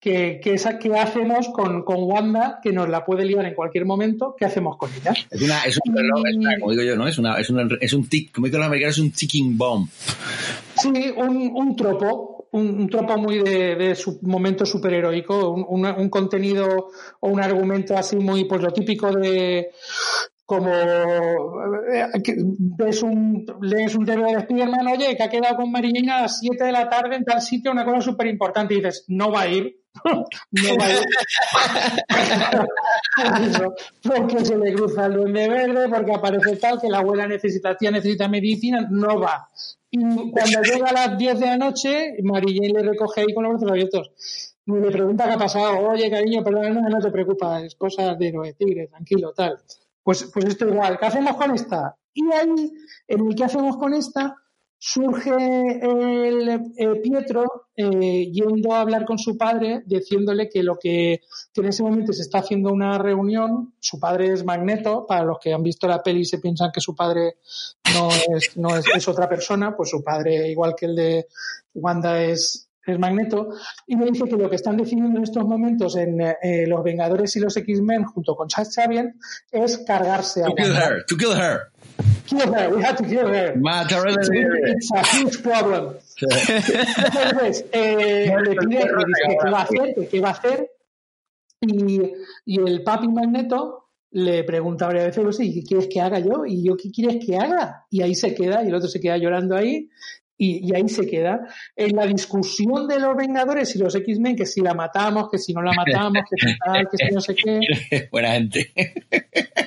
[SPEAKER 3] Que, que, esa, ¿Qué hacemos con, con, Wanda, que nos la puede liar en cualquier momento? ¿Qué hacemos con ella?
[SPEAKER 1] Es, una, es un reloj, como digo yo, ¿no? Es, una, es, una, es un tic, como dicen los americanos, es un ticking bomb.
[SPEAKER 3] Sí, un, un tropo, un, un, tropo muy de, de su momento superheroico, un, un, un, contenido o un argumento así muy, pues lo típico de como eh, ves un, lees un TV de Spiderman, oye, que ha quedado con Marilina a las 7 de la tarde en tal sitio, una cosa súper importante, y dices, no va a ir. no va a ir. porque se le cruza el duende verde, porque aparece tal, que la abuela necesita, tía necesita medicina, no va. Y cuando llega a las 10 de la noche, Marillén le recoge ahí con los brazos abiertos. Y le pregunta qué ha pasado. Oye, cariño, perdón, no, no te preocupes, es cosa de héroe, tigre, tranquilo, tal. Pues, pues esto igual, ¿qué hacemos con esta? Y ahí, en el que hacemos con esta, surge el eh, Pietro eh, yendo a hablar con su padre, diciéndole que lo que, en ese momento se está haciendo una reunión, su padre es Magneto, para los que han visto la peli y se piensan que su padre no es, no es, es otra persona, pues su padre, igual que el de Wanda, es, es Magneto, y me dice que lo que están decidiendo en estos momentos en eh, los Vengadores y los X-Men junto con Charles Xavier es cargarse a
[SPEAKER 1] to kill her, to kill her.
[SPEAKER 3] Kill her, we have to kill her. It's, it's a huge problem. Entonces, eh, le pide, le dice qué va a hacer, qué va a hacer, y, y el papi Magneto le pregunta varias veces, ¿qué quieres que haga yo? Y yo, ¿qué quieres que haga? Y ahí se queda, y el otro se queda llorando ahí, y, ahí se queda. En la discusión de los Vengadores y los X-Men, que si la matamos, que si no la matamos, que si tal, que si no sé qué.
[SPEAKER 1] Buena gente.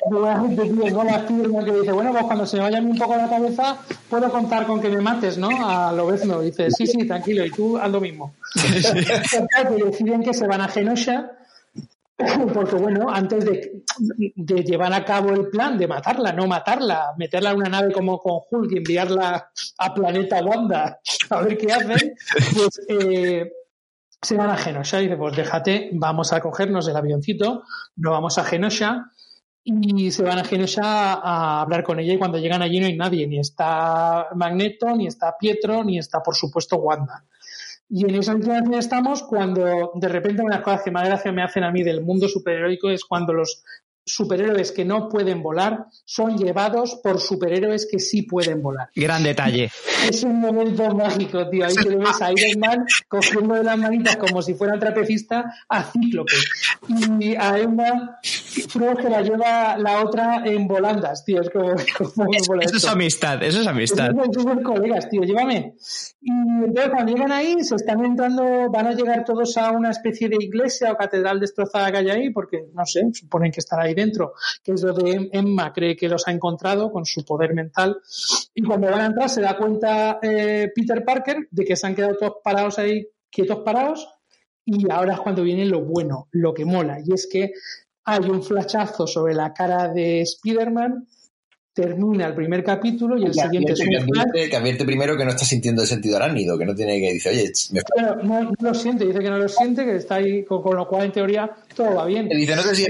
[SPEAKER 3] Buena gente, tío, con la firma que dice, bueno, pues cuando se me vaya un poco la cabeza, puedo contar con que me mates, ¿no? A lo vez no. Dice, sí, sí, tranquilo, y tú haz lo mismo. que deciden que se van a Genosha porque bueno, antes de, llevar a cabo el plan de matarla, no matarla, meterla en una nave como con Hulk y enviarla a planeta Wanda a ver qué hacen, pues eh, se van a Genosha y dice, pues déjate, vamos a cogernos el avioncito, nos vamos a Genosha y se van a Genosha a hablar con ella y cuando llegan allí no hay nadie, ni está Magneto, ni está Pietro, ni está por supuesto Wanda. Y en esa situación estamos cuando de repente una de las cosas que más gracia me hacen a mí del mundo superheroico es cuando los superhéroes que no pueden volar son llevados por superhéroes que sí pueden volar.
[SPEAKER 2] Gran detalle.
[SPEAKER 3] Es un momento mágico, tío. Ahí te ves a Iron Man cogiendo de las manitas como si fuera un trapecista a Cíclope. Y a Emma creo que la lleva la otra en volandas, tío. Es como,
[SPEAKER 2] eso es amistad, eso es amistad.
[SPEAKER 3] Son colegas, tío, llévame. Y entonces cuando llegan ahí, se están entrando, van a llegar todos a una especie de iglesia o catedral destrozada que hay ahí, porque no sé, suponen que estará ahí dentro, que es donde Emma cree que los ha encontrado con su poder mental. Y cuando van a entrar se da cuenta eh, Peter Parker de que se han quedado todos parados ahí, quietos parados, y ahora es cuando viene lo bueno, lo que mola, y es que hay un flachazo sobre la cara de Spider-Man termina el primer capítulo y el siguiente es un
[SPEAKER 1] que que advierte primero que no está sintiendo el sentido arácnido, que no tiene que decir, oye,
[SPEAKER 3] me... no, lo siente, dice que no lo siente, que está ahí, con, lo cual en teoría todo va bien.
[SPEAKER 1] dice, no sé si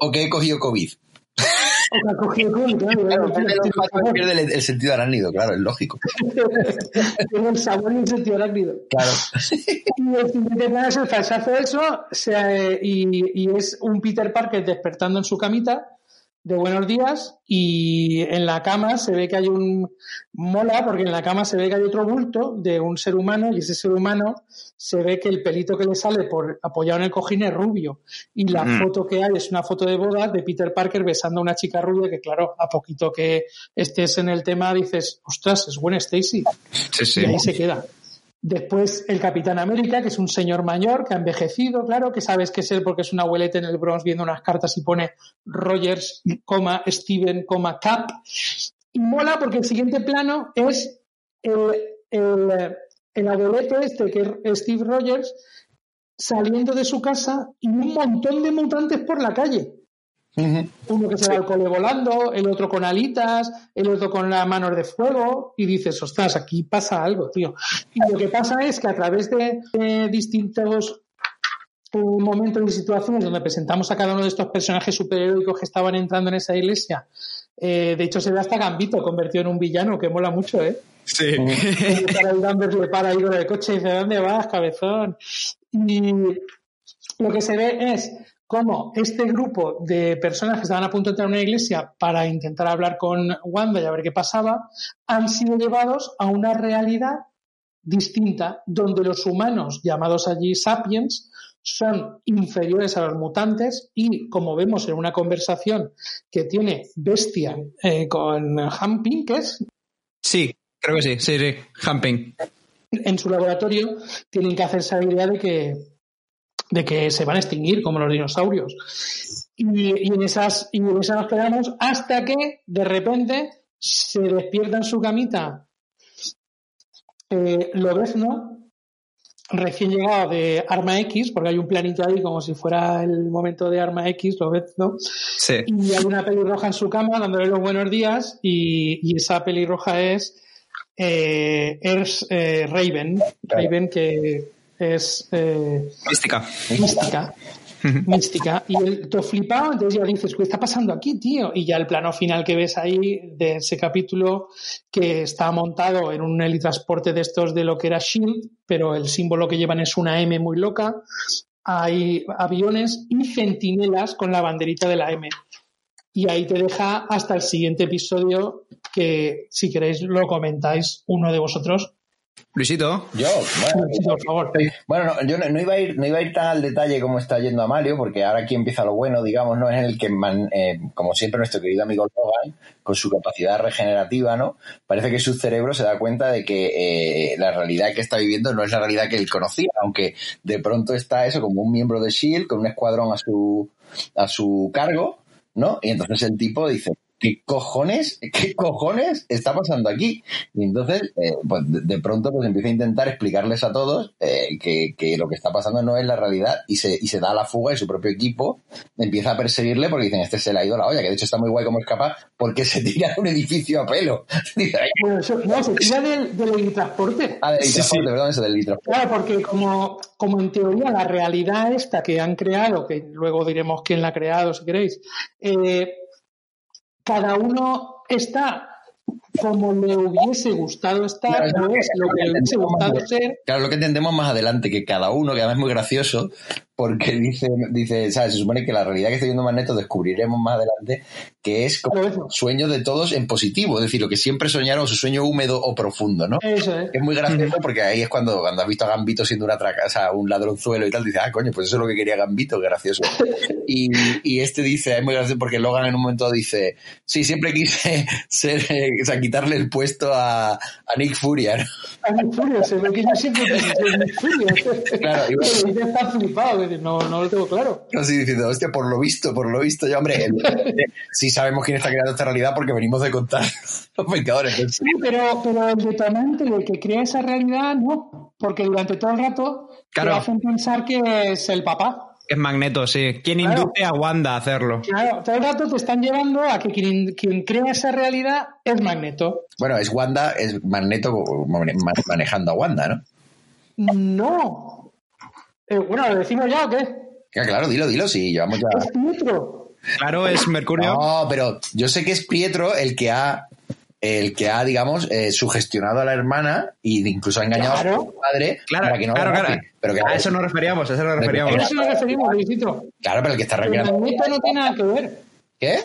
[SPEAKER 1] o que he cogido COVID.
[SPEAKER 3] O que ha cogido COVID, claro.
[SPEAKER 1] claro pierde el, el, sentido arácnido, claro, es lógico.
[SPEAKER 3] Tiene el sabor y el sentido arácnido.
[SPEAKER 1] Claro.
[SPEAKER 3] y el siguiente plan es el falsazo eso, y, y es un Peter Parker despertando en su camita de buenos días y en la cama se ve que hay un mola porque en la cama se ve que hay otro bulto de un ser humano y ese ser humano se ve que el pelito que le sale por apoyado en el cojín es rubio. Y la mm. foto que hay es una foto de boda de Peter Parker besando a una chica rubia que claro a poquito que estés en el tema dices ostras es buena Stacy y ahí se queda Después el Capitán América, que es un señor mayor que ha envejecido, claro, que sabes que es él porque es un abuelete en el Bronx viendo unas cartas y pone Rogers, Steven, Cap. Y mola porque el siguiente plano es el, el, el abuelete este, que es Steve Rogers, saliendo de su casa y un montón de mutantes por la calle. Uno que se va al cole volando, el otro con alitas, el otro con las manos de fuego, y dices, ostras, aquí pasa algo, tío. Y lo que pasa es que a través de, distintos eh, momentos y situaciones donde presentamos a cada uno de estos personajes superheroicos que estaban entrando en esa iglesia, eh, de hecho se ve hasta Gambito convertido en un villano, que mola mucho, ¿eh?
[SPEAKER 2] Sí.
[SPEAKER 3] le para ahí con el coche y dice, ¿dónde vas, cabezón? Y lo que se ve es cómo este grupo de personas que estaban a punto de entrar a una iglesia para intentar hablar con Wanda y a ver qué pasaba, han sido llevados a una realidad distinta, donde los humanos, llamados allí sapiens, son inferiores a los mutantes y, como vemos en una conversación que tiene Bestia eh, con Hamping, que es...
[SPEAKER 2] Sí, creo que sí, sí, sí, Hamping.
[SPEAKER 3] En su laboratorio tienen que hacerse la idea de que de que se van a extinguir como los dinosaurios. Y, en, esas, y en esas nos quedamos hasta que de repente se despierta en su camita eh, Lobezno, recién llegado de Arma X, porque hay un planito ahí como si fuera el momento de Arma X, Lobezno,
[SPEAKER 2] sí.
[SPEAKER 3] y hay una pelirroja en su cama dándole los buenos días y, y esa pelirroja es eh, eh Raven, Raven que es
[SPEAKER 2] eh, mística.
[SPEAKER 3] Mística. mística. Y el, todo flipado, entonces ya dices, ¿qué está pasando aquí, tío? Y ya el plano final que ves ahí de ese capítulo que está montado en un helitransporte de estos de lo que era Shield, pero el símbolo que llevan es una M muy loca. Hay aviones y centinelas con la banderita de la M. Y ahí te deja hasta el siguiente episodio que, si queréis, lo comentáis uno de vosotros
[SPEAKER 2] Luisito.
[SPEAKER 1] Yo, bueno,
[SPEAKER 3] Luisito, por favor.
[SPEAKER 1] Bueno, no, yo no, no iba a ir, no iba a ir tan al detalle como está yendo Amalio, porque ahora aquí empieza lo bueno, digamos, ¿no? Es en el que, man- eh, como siempre, nuestro querido amigo Logan, con su capacidad regenerativa, ¿no? Parece que su cerebro se da cuenta de que eh, la realidad que está viviendo no es la realidad que él conocía, aunque de pronto está eso como un miembro de S.H.I.E.L.D., con un escuadrón a su, a su cargo, ¿no? Y entonces el tipo dice, ¿qué cojones, qué cojones está pasando aquí? Y entonces, eh, pues de, de pronto pues empieza a intentar explicarles a todos eh, que, que lo que está pasando no es la realidad y se, y se da a la fuga y su propio equipo empieza a perseguirle porque dicen, este se le ha ido la olla, que de hecho está muy guay como escapa porque se tira de un edificio a pelo. Dice, "Ay,
[SPEAKER 3] Bueno, eso- no, se tira del, del transporte.
[SPEAKER 1] ah, del
[SPEAKER 2] Sí,
[SPEAKER 1] perdón, eso del litro.
[SPEAKER 3] Claro, porque como, como en teoría la realidad esta que han creado, que luego diremos quién la ha creado si queréis, eh, cada uno está como le hubiese gustado estar,
[SPEAKER 1] Claro, es lo
[SPEAKER 3] no
[SPEAKER 1] que-
[SPEAKER 3] es lo que le hubiese gustado ser.
[SPEAKER 1] Claro, lo que entendemos más adelante, que cada uno, que además es muy gracioso, porque dice, dice, ¿sabes? Se supone que la realidad que está viendo Magneto descubriremos más adelante que es como sueño de todos en positivo, es decir, lo que siempre soñaron, su sueño húmedo o profundo, ¿no?
[SPEAKER 3] Eso es.
[SPEAKER 1] Es muy gracioso porque ahí es cuando, cuando has visto a Gambito siendo una traca, o sea, un ladronzuelo y tal, dices, ah, coño, pues eso es lo que quería Gambito, qué gracioso. Y, y este dice, es muy gracioso porque Logan en un momento dice, sí, siempre quise ser, eh, o sea, quitarle el puesto a, a Nick Furia, ¿no?
[SPEAKER 3] A Nick Fury, se ve que yo siempre pensé en Nick Fury.
[SPEAKER 1] Claro, y bueno.
[SPEAKER 3] Pero ya está flipado, no, no lo tengo claro.
[SPEAKER 1] Así diciendo, hostia, por lo visto, por lo visto, ya, hombre, evidentemente, sí sabemos quién está creando esta realidad porque venimos de contar los Vengadores.
[SPEAKER 3] Sí, pero, pero el detonante, el que crea esa realidad, no. Porque durante todo el rato
[SPEAKER 2] Claro.
[SPEAKER 3] te hacen pensar que es el papá.
[SPEAKER 2] Es Magneto, sí. ¿Quién
[SPEAKER 3] Claro.
[SPEAKER 2] induce a Wanda a hacerlo?
[SPEAKER 3] Claro, todo el rato te están llevando a que quien, quien crea esa realidad es Magneto.
[SPEAKER 1] Bueno, es Wanda, es Magneto mane- manejando a Wanda, ¿no?
[SPEAKER 3] No. Eh, bueno, ¿lo decimos ya o qué?
[SPEAKER 1] Ya, claro, dilo, dilo, sí, llevamos ya.
[SPEAKER 3] Es Pietro.
[SPEAKER 2] Claro, es Mercurio.
[SPEAKER 1] No, pero yo sé que es Pietro el que ha, el que ha, digamos, eh, sugestionado a la hermana e incluso ha engañado a
[SPEAKER 3] Claro.
[SPEAKER 1] su padre
[SPEAKER 2] Claro,
[SPEAKER 1] para que no
[SPEAKER 2] claro,
[SPEAKER 1] la
[SPEAKER 2] claro.
[SPEAKER 1] Pero que,
[SPEAKER 2] A eso nos referíamos, a eso nos referíamos.
[SPEAKER 3] A eso nos referimos, Luisito.
[SPEAKER 1] Claro, pero el que está
[SPEAKER 3] Que
[SPEAKER 1] recreando.
[SPEAKER 3] Magneto no tiene nada que ver.
[SPEAKER 1] ¿Qué?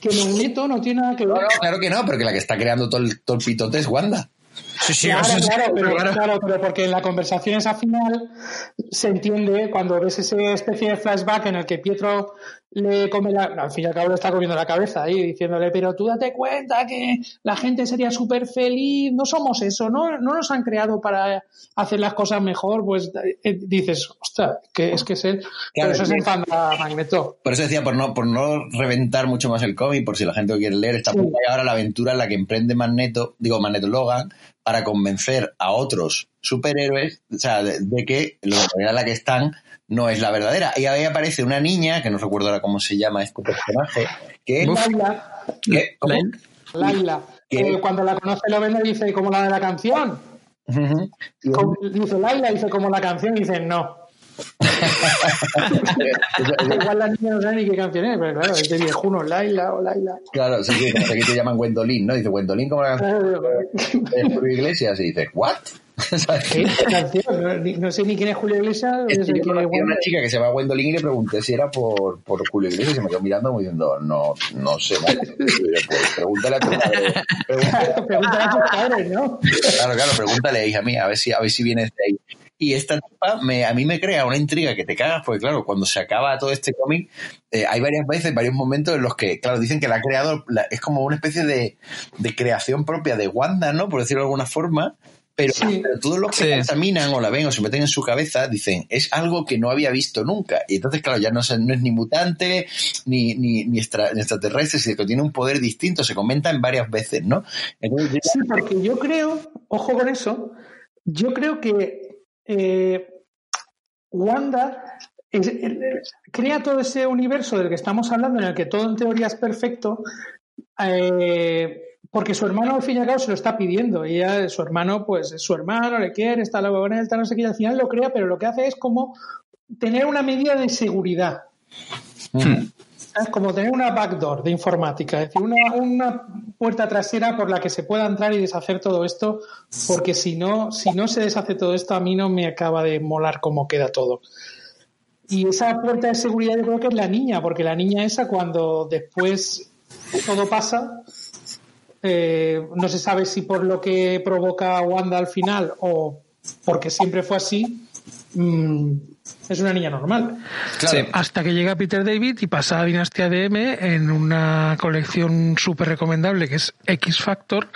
[SPEAKER 3] Que Magneto no tiene nada que ver.
[SPEAKER 1] no, claro que no, pero que la que está creando todo el, todo el pitote es Wanda.
[SPEAKER 2] Sí, sí,
[SPEAKER 3] Claro,
[SPEAKER 2] sí,
[SPEAKER 3] claro, pero,
[SPEAKER 2] claro.
[SPEAKER 3] pero porque en la conversación esa final se entiende cuando ves esa especie de flashback en el que Pietro le come la... al fin y al cabo le está comiendo la cabeza ahí, diciéndole, pero tú date cuenta que la gente sería súper feliz, no somos eso, ¿no? no nos han creado para hacer las cosas mejor, pues eh, dices, ostras, que es que es él.
[SPEAKER 1] Claro,
[SPEAKER 3] eso
[SPEAKER 1] es que-
[SPEAKER 3] enfada Magneto.
[SPEAKER 1] Por eso decía, por no, por no reventar mucho más el cómic, por si la gente lo quiere leer, está
[SPEAKER 3] Sí.
[SPEAKER 1] ahora la aventura en la que emprende Magneto, digo Magneto Logan, para convencer a otros superhéroes, o sea, de, de que la realidad en la que están no es la verdadera. Y ahí aparece una niña, que no recuerdo ahora cómo se llama este personaje, que es...
[SPEAKER 3] Laila,
[SPEAKER 1] que- ¿cómo?
[SPEAKER 3] Laila, que cuando la conoce lo ven y dice, como la de la canción. Como- dice Laila, dice como la canción, y dice no. Igual la niña no sabe ni qué canción es, pero claro, es de viejuno, Laila o Laila.
[SPEAKER 1] Claro, sí, sí, que te llaman Gwendolyn, ¿no? Dice Gwendolyn como la canción de Julio Iglesias y dice, ¿what?
[SPEAKER 3] No, sé ni quién es Julio Iglesias, no
[SPEAKER 1] Es
[SPEAKER 3] sé
[SPEAKER 1] que yo
[SPEAKER 3] quién es
[SPEAKER 1] conocí a una chica que se llama Gwendolyn y le pregunté si era por, por Julio Iglesias y se me quedó mirando como diciendo, no, no sé. vale". Y yo, pues, pregúntale a tu madre. Pregúntale-
[SPEAKER 3] Pregúntale a tus padres, ¿no?
[SPEAKER 1] Claro, claro, pregúntale, hija mía, a ver si, a ver si vienes de ahí. Y esta tipa me, a mí me crea una intriga que te cagas, porque claro, cuando se acaba todo este cómic, eh, hay varias veces, varios momentos en los que, claro, dicen que la ha creado, la- es como una especie de, de creación propia de Wanda, ¿no? Por decirlo de alguna forma. Pero,
[SPEAKER 3] Sí.
[SPEAKER 1] pero todos los que
[SPEAKER 2] Sí.
[SPEAKER 1] la examinan o la ven o se meten en su cabeza dicen, es algo que no había visto nunca. Y entonces, claro, ya no, se- no es ni mutante, ni, ni, ni, extra- ni extraterrestre, sino que tiene un poder distinto. Se comenta en varias veces, ¿no? Entonces,
[SPEAKER 3] Sí, porque yo creo, ojo con eso, yo creo que eh, Wanda crea todo ese universo del que estamos hablando, en el que todo en teoría es perfecto, eh, porque su hermano al fin y al cabo se lo está pidiendo. Ella, su hermano, pues es su hermano, le quiere, está con él, está no sé qué, al final lo crea, pero lo que hace es como tener una medida de seguridad. Es como tener una backdoor de informática, es decir, una, una puerta trasera por la que se pueda entrar y deshacer todo esto, porque si no, si no se deshace todo esto, a mí no me acaba de molar cómo queda todo. Y esa puerta de seguridad yo creo que es la niña, porque la niña esa cuando después todo pasa, eh, no se sabe si por lo que provoca Wanda al final o porque siempre fue así, mm, es una niña normal.
[SPEAKER 4] Hasta que llega Peter David y pasa a Dinastía DM en una colección súper recomendable que es X Factor,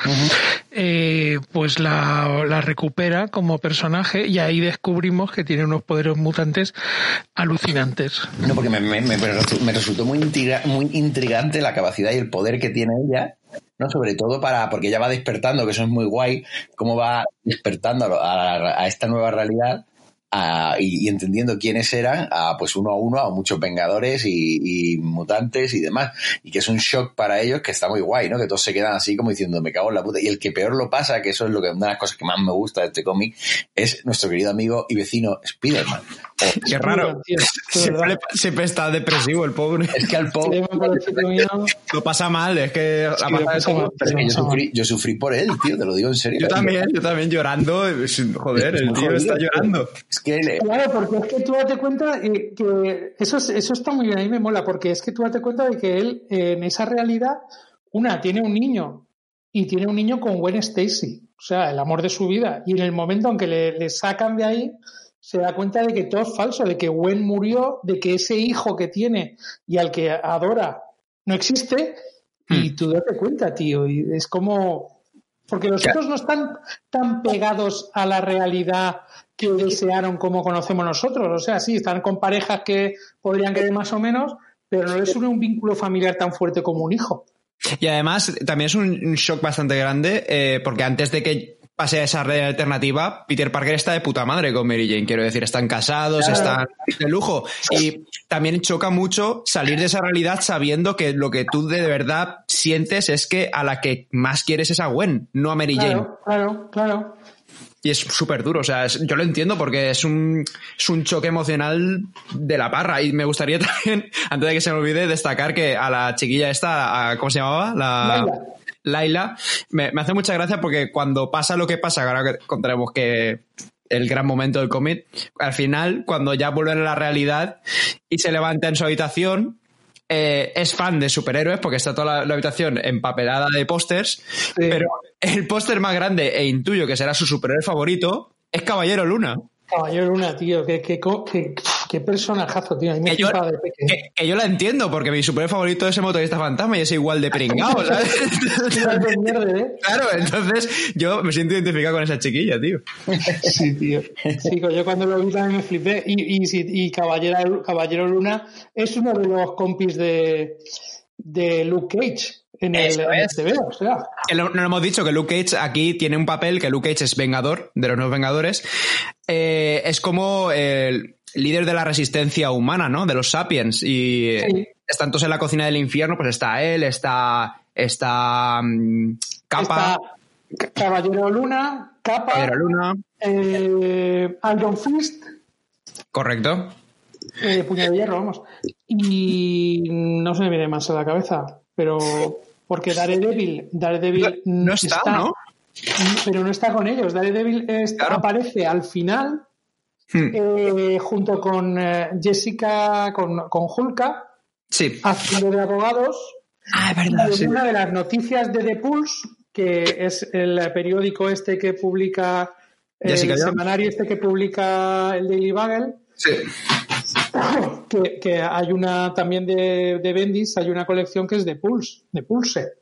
[SPEAKER 4] eh, pues la, recupera como personaje y ahí descubrimos que tiene unos poderes mutantes alucinantes.
[SPEAKER 1] No, porque me, me resultó muy, muy intrigante la capacidad y el poder que tiene ella ¿no? Sobre todo para, porque ella va despertando, que eso es muy guay, cómo va despertando a, esta nueva realidad y, entendiendo quiénes eran, a, pues uno a uno, a muchos vengadores y, mutantes y demás. Y que es un shock para ellos que está muy guay, ¿no? Que todos se quedan así como diciendo, me cago en la puta. Y el que peor lo pasa, que eso es lo que una de las cosas que más me gusta de este cómic, es nuestro querido amigo y vecino Spider-Man.
[SPEAKER 2] Qué raro. Siempre, está depresivo el pobre.
[SPEAKER 1] Es que al pobre
[SPEAKER 2] lo pasa mal, es que,
[SPEAKER 1] yo, sufrí, por él, tío, te lo digo en serio.
[SPEAKER 2] Yo también, yo también llorando. Joder, el tío está llorando.
[SPEAKER 3] Claro, porque es que tú date cuenta eh, que eso, eso está muy bien, a mí me mola, porque es que tú date cuenta de que él en esa realidad, una, tiene un niño y tiene un niño con Gwen Stacy, o sea, el amor de su vida. Y en el momento en que le, sacan de ahí, se da cuenta de que todo es falso, de que Gwen murió, de que ese hijo que tiene y al que adora no existe. Y hmm. tú date cuenta, tío. Y es como. Porque los otros no están tan pegados a la realidad que desearon como conocemos nosotros. O sea, sí, están con parejas que podrían querer más o menos, pero no les une un vínculo familiar tan fuerte como un hijo.
[SPEAKER 2] Y además, también es un shock bastante grande, eh, porque antes de que pase a esa red alternativa, Peter Parker está de puta madre con Mary Jane, quiero decir, están casados, están de lujo. Y también choca mucho salir de esa realidad sabiendo que lo que tú de verdad sientes es que a la que más quieres es a Gwen, no a Mary Jane.
[SPEAKER 3] Claro, claro.
[SPEAKER 2] Y es súper duro, o sea, yo lo entiendo porque es un, es un choque emocional de la parra. Y me gustaría también, antes de que se me olvide, destacar que a la chiquilla esta, ¿cómo se llamaba? La... Laila. me, hace mucha gracia porque cuando pasa lo que pasa, ahora que contaremos que el gran momento del cómic, al final, cuando ya vuelven a la realidad y se levanta en su habitación, eh, es fan de superhéroes porque está toda la, habitación empapelada de pósters, pero el póster más grande e intuyo que será su superhéroe favorito es Caballero Luna.
[SPEAKER 3] Caballero Luna, tío, qué, qué, qué, qué personajazo, tío.
[SPEAKER 2] que, yo, que, yo la entiendo, porque mi superhéroe favorito es el motorista fantasma y es igual de pringado, ¿sabes? ¿eh? claro, entonces yo me siento identificado con esa chiquilla, tío.
[SPEAKER 3] Sí, tío. Sí, yo cuando lo vi también me flipé. Y, y, y Caballero, Caballero Luna es uno de los compis de, de Luke Cage en el, o sea.
[SPEAKER 2] No, hemos dicho que Luke Cage aquí tiene un papel, que Luke Cage es vengador de los nuevos vengadores. Eh, es como el líder de la resistencia humana, ¿no? De los sapiens. Y están todos en la cocina del infierno, pues está él, está. Está. Um, Capa.
[SPEAKER 3] Caballero Luna, Capa.
[SPEAKER 2] Caballero Luna.
[SPEAKER 3] Eh, Iron Fist.
[SPEAKER 2] Correcto.
[SPEAKER 3] Eh, puño de hierro, vamos. Y no se me viene más a la cabeza, pero porque Daredevil, Daredevil
[SPEAKER 2] no está, ¿no?
[SPEAKER 3] Pero no está con ellos. Daredevil aparece al final hmm. eh, junto con eh, Jessica, con, con Hulka,
[SPEAKER 2] sí.
[SPEAKER 3] haciendo de abogados.
[SPEAKER 2] Ah, es verdad.
[SPEAKER 3] Y una de las noticias de The Pulse, que es el periódico este que publica, el semanario este que publica el Daily Bugle.
[SPEAKER 2] Sí
[SPEAKER 3] que, hay una también de, de, Bendis, hay una colección que es de Pulse, de Pulse.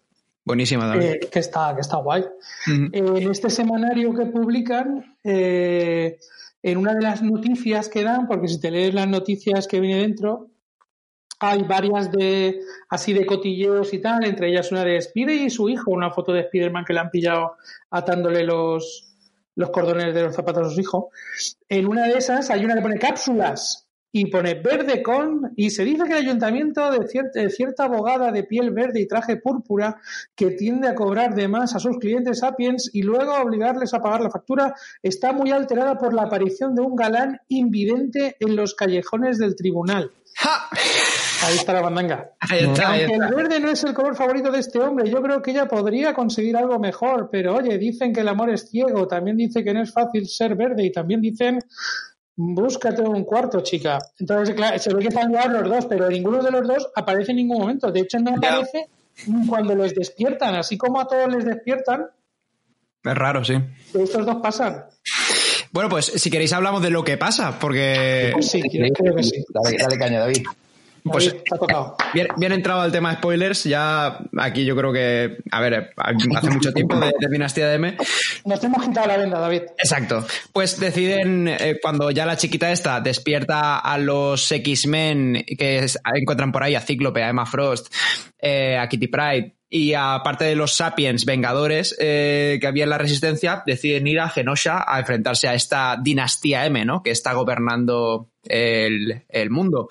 [SPEAKER 2] Buenísima,
[SPEAKER 3] eh, que, está, que está guay. en este semanario que publican, eh, en una de las noticias que dan, porque si te lees las noticias que viene dentro, hay varias de así de cotilleos y tal, entre ellas una de Spider y su hijo, una foto de Spiderman que le han pillado atándole los, los cordones de los zapatos a su hijo. En una de esas hay una que pone cápsulas y pone verde con y se dice que el ayuntamiento de cierta, cierta, abogada de piel verde y traje púrpura que tiende a cobrar de más a sus clientes sapiens y luego a obligarles a pagar la factura está muy alterada por la aparición de un galán invidente en los callejones del tribunal. Ahí está la bandanga. Aunque el verde no es el color favorito de este hombre, yo creo que ella podría conseguir algo mejor, pero oye, dicen que el amor es ciego, también dice que no es fácil ser verde y también dicen búscate un cuarto, chica. Entonces, claro, se ve que están liados los dos, pero ninguno de los dos aparece en ningún momento. De hecho, no aparece cuando les despiertan, así como a todos les despiertan.
[SPEAKER 2] Es raro, sí.
[SPEAKER 3] Estos dos pasan.
[SPEAKER 2] Bueno, pues si queréis hablamos de lo que pasa, porque...
[SPEAKER 3] Sí, creo que sí.
[SPEAKER 1] Dale, dale caña, David.
[SPEAKER 2] Pues
[SPEAKER 3] David, tocado.
[SPEAKER 2] bien, bien entrado al tema de spoilers, ya aquí yo creo que, a ver, hace mucho tiempo de, de Dinastía de M.
[SPEAKER 3] Nos hemos quitado la venda, David.
[SPEAKER 2] Exacto. Pues deciden, eh, cuando ya la chiquita esta despierta a los X-Men que es- encuentran por ahí a Cíclope, a Emma Frost, eh, a Kitty Pryde y aparte de los Sapiens Vengadores eh, que había en la Resistencia, deciden ir a Genosha a enfrentarse a esta dinastía M, ¿no? Que está gobernando el, el mundo.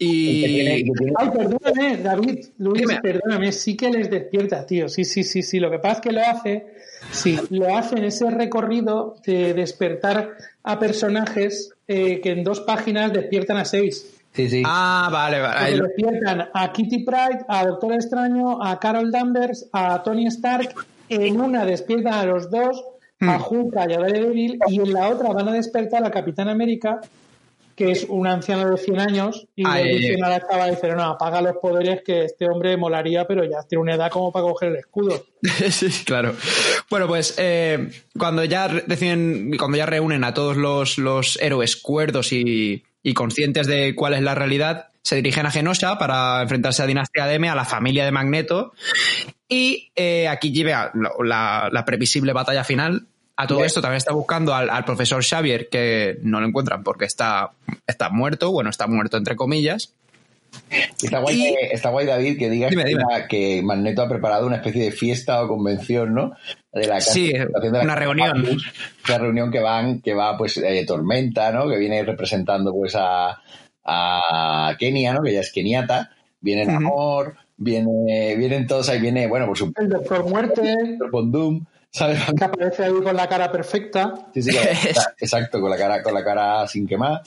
[SPEAKER 1] Tiene-
[SPEAKER 2] Y...
[SPEAKER 1] tiene-
[SPEAKER 3] Ay, perdóname, David, Luis,
[SPEAKER 2] Dime.
[SPEAKER 3] perdóname, sí que les despierta, tío. Sí, sí, sí, sí. Lo que pasa es que lo hace, sí, lo hace en ese recorrido de despertar a personajes eh, que en dos páginas despiertan a seis.
[SPEAKER 1] Sí, sí.
[SPEAKER 2] Ah, vale, vale. Lo-
[SPEAKER 3] despiertan a Kitty Pryde, a Doctor Extraño, a Carol Danvers, a Tony Stark. En una despiertan a los dos, a
[SPEAKER 2] Hmm.
[SPEAKER 3] Hulk y a Daredevil, y en la otra van a despertar a Capitán América, que es un anciano de 100 años, y le dicen a la chava, dicen, no, apaga los poderes que este hombre molaría, pero ya tiene una edad como para coger el escudo.
[SPEAKER 2] sí, claro. Bueno, pues eh, cuando ya deciden, cuando ya reúnen a todos los, los héroes cuerdos y, y conscientes de cuál es la realidad, se dirigen a Genosha para enfrentarse a Dinastía DM, a la familia de Magneto. Y eh, aquí llega la, la- la previsible batalla final. A todo esto también está buscando al, al profesor Xavier, que no lo encuentran porque está, está muerto, bueno, está muerto entre comillas.
[SPEAKER 1] Está guay,
[SPEAKER 2] Y-
[SPEAKER 1] que- está guay, David, que digas
[SPEAKER 2] Dime,
[SPEAKER 1] que,
[SPEAKER 2] dime.
[SPEAKER 1] una- que Magneto ha preparado una especie de fiesta o convención, ¿no? De la
[SPEAKER 2] Sí,
[SPEAKER 1] presentación de la
[SPEAKER 2] una reunión.
[SPEAKER 1] Una reunión que van, que va, pues, eh, Tormenta, ¿no? Que viene representando, pues, a, a Kenia, ¿no? Que ya es keniata. Viene
[SPEAKER 2] Ujú.
[SPEAKER 1] Namor, viene, vienen todos ahí, viene, bueno, por supuesto,
[SPEAKER 3] El Doctor Muerte,
[SPEAKER 1] Bondum, ¿sabes?
[SPEAKER 3] que aparece ahí con la cara perfecta.
[SPEAKER 1] Sí, sí, exacto, con la cara, con la cara sin quemar.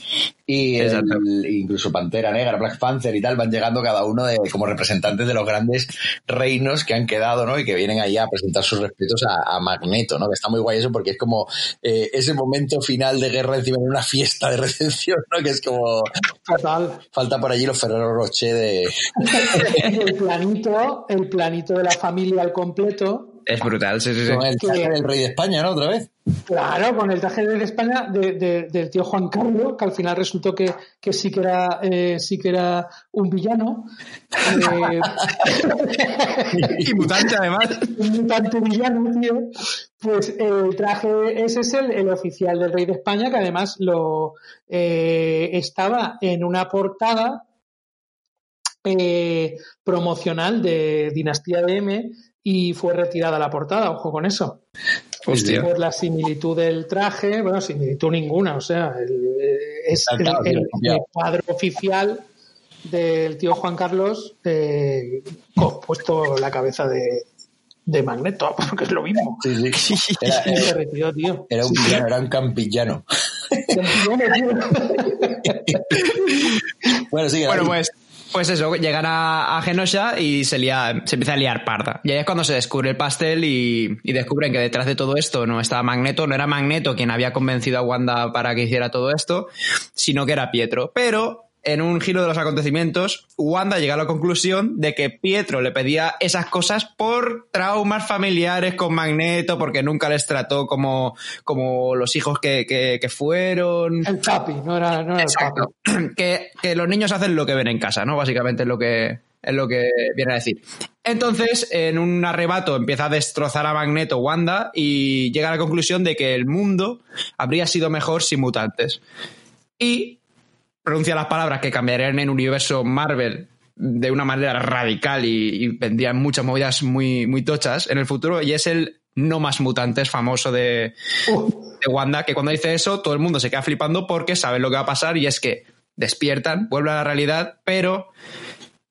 [SPEAKER 1] Y el-
[SPEAKER 2] Exacto.
[SPEAKER 1] incluso Pantera Negra, Black Panther y tal, van llegando cada uno de, como representantes de los grandes reinos que han quedado, ¿no? Y que vienen ahí a presentar sus respetos a, a Magneto, ¿no? Que está muy guay eso porque es como eh, ese momento final de guerra encima en una fiesta de recepción, ¿no? Que es como,
[SPEAKER 3] Total.
[SPEAKER 1] falta por allí los Ferrero Rocher de...
[SPEAKER 3] El planito, el planito de la familia al completo,
[SPEAKER 2] Es brutal, sí, sí, sí.
[SPEAKER 1] Con el traje del rey de España, ¿no? Otra vez.
[SPEAKER 3] Claro, con el traje de España de- de- del tío Juan Carlos, que al final resultó que, que sí que era eh, sí que era un villano. Eh,
[SPEAKER 2] Y mutante además.
[SPEAKER 3] un mutante villano, tío. Pues el traje ese es el, el oficial del rey de España, que además lo eh, estaba en una portada eh, promocional de Dinastía de M y fue retirada la portada, ojo con eso.
[SPEAKER 2] Hostia.
[SPEAKER 3] Por la similitud del traje, bueno, similitud ninguna, o sea, el- eh, es el, el- cuadro oficial del tío Juan Carlos eh, puesto la cabeza de, de Magneto, porque es lo mismo.
[SPEAKER 1] Sí, sí. Era,
[SPEAKER 3] Y se
[SPEAKER 1] era-
[SPEAKER 3] retiró, tío.
[SPEAKER 1] era un villano, era un campillano. Bueno, sí,
[SPEAKER 2] Bueno, pues, pues eso, llegan a, Genosha y se, lía- se empieza a liar parda. Y ahí es cuando se descubre el pastel y descubren que detrás de todo esto no estaba Magneto, no era Magneto quien había convencido a Wanda para que hiciera todo esto, sino que era Pietro. Pero en un giro de los acontecimientos, Wanda llega a la conclusión de que Pietro le pedía esas cosas por traumas familiares con Magneto, porque nunca les trató como, como los hijos que, que- que fueron.
[SPEAKER 3] El papi, no era, no era el papi.
[SPEAKER 2] Exacto. Que, que los niños hacen lo que ven en casa, ¿no? Básicamente es lo que es lo que viene a decir. Entonces, en un arrebato empieza a destrozar a Magneto Wanda y llega a la conclusión de que el mundo habría sido mejor sin mutantes. Y pronuncia las palabras que cambiarían en universo Marvel de una manera radical y, y vendrían muchas movidas muy, muy tochas en el futuro y es el no más mutantes famoso de,
[SPEAKER 3] Uh,
[SPEAKER 2] de Wanda, que cuando dice eso, todo el mundo se queda flipando porque sabe lo que va a pasar y es que despiertan, vuelven a la realidad, pero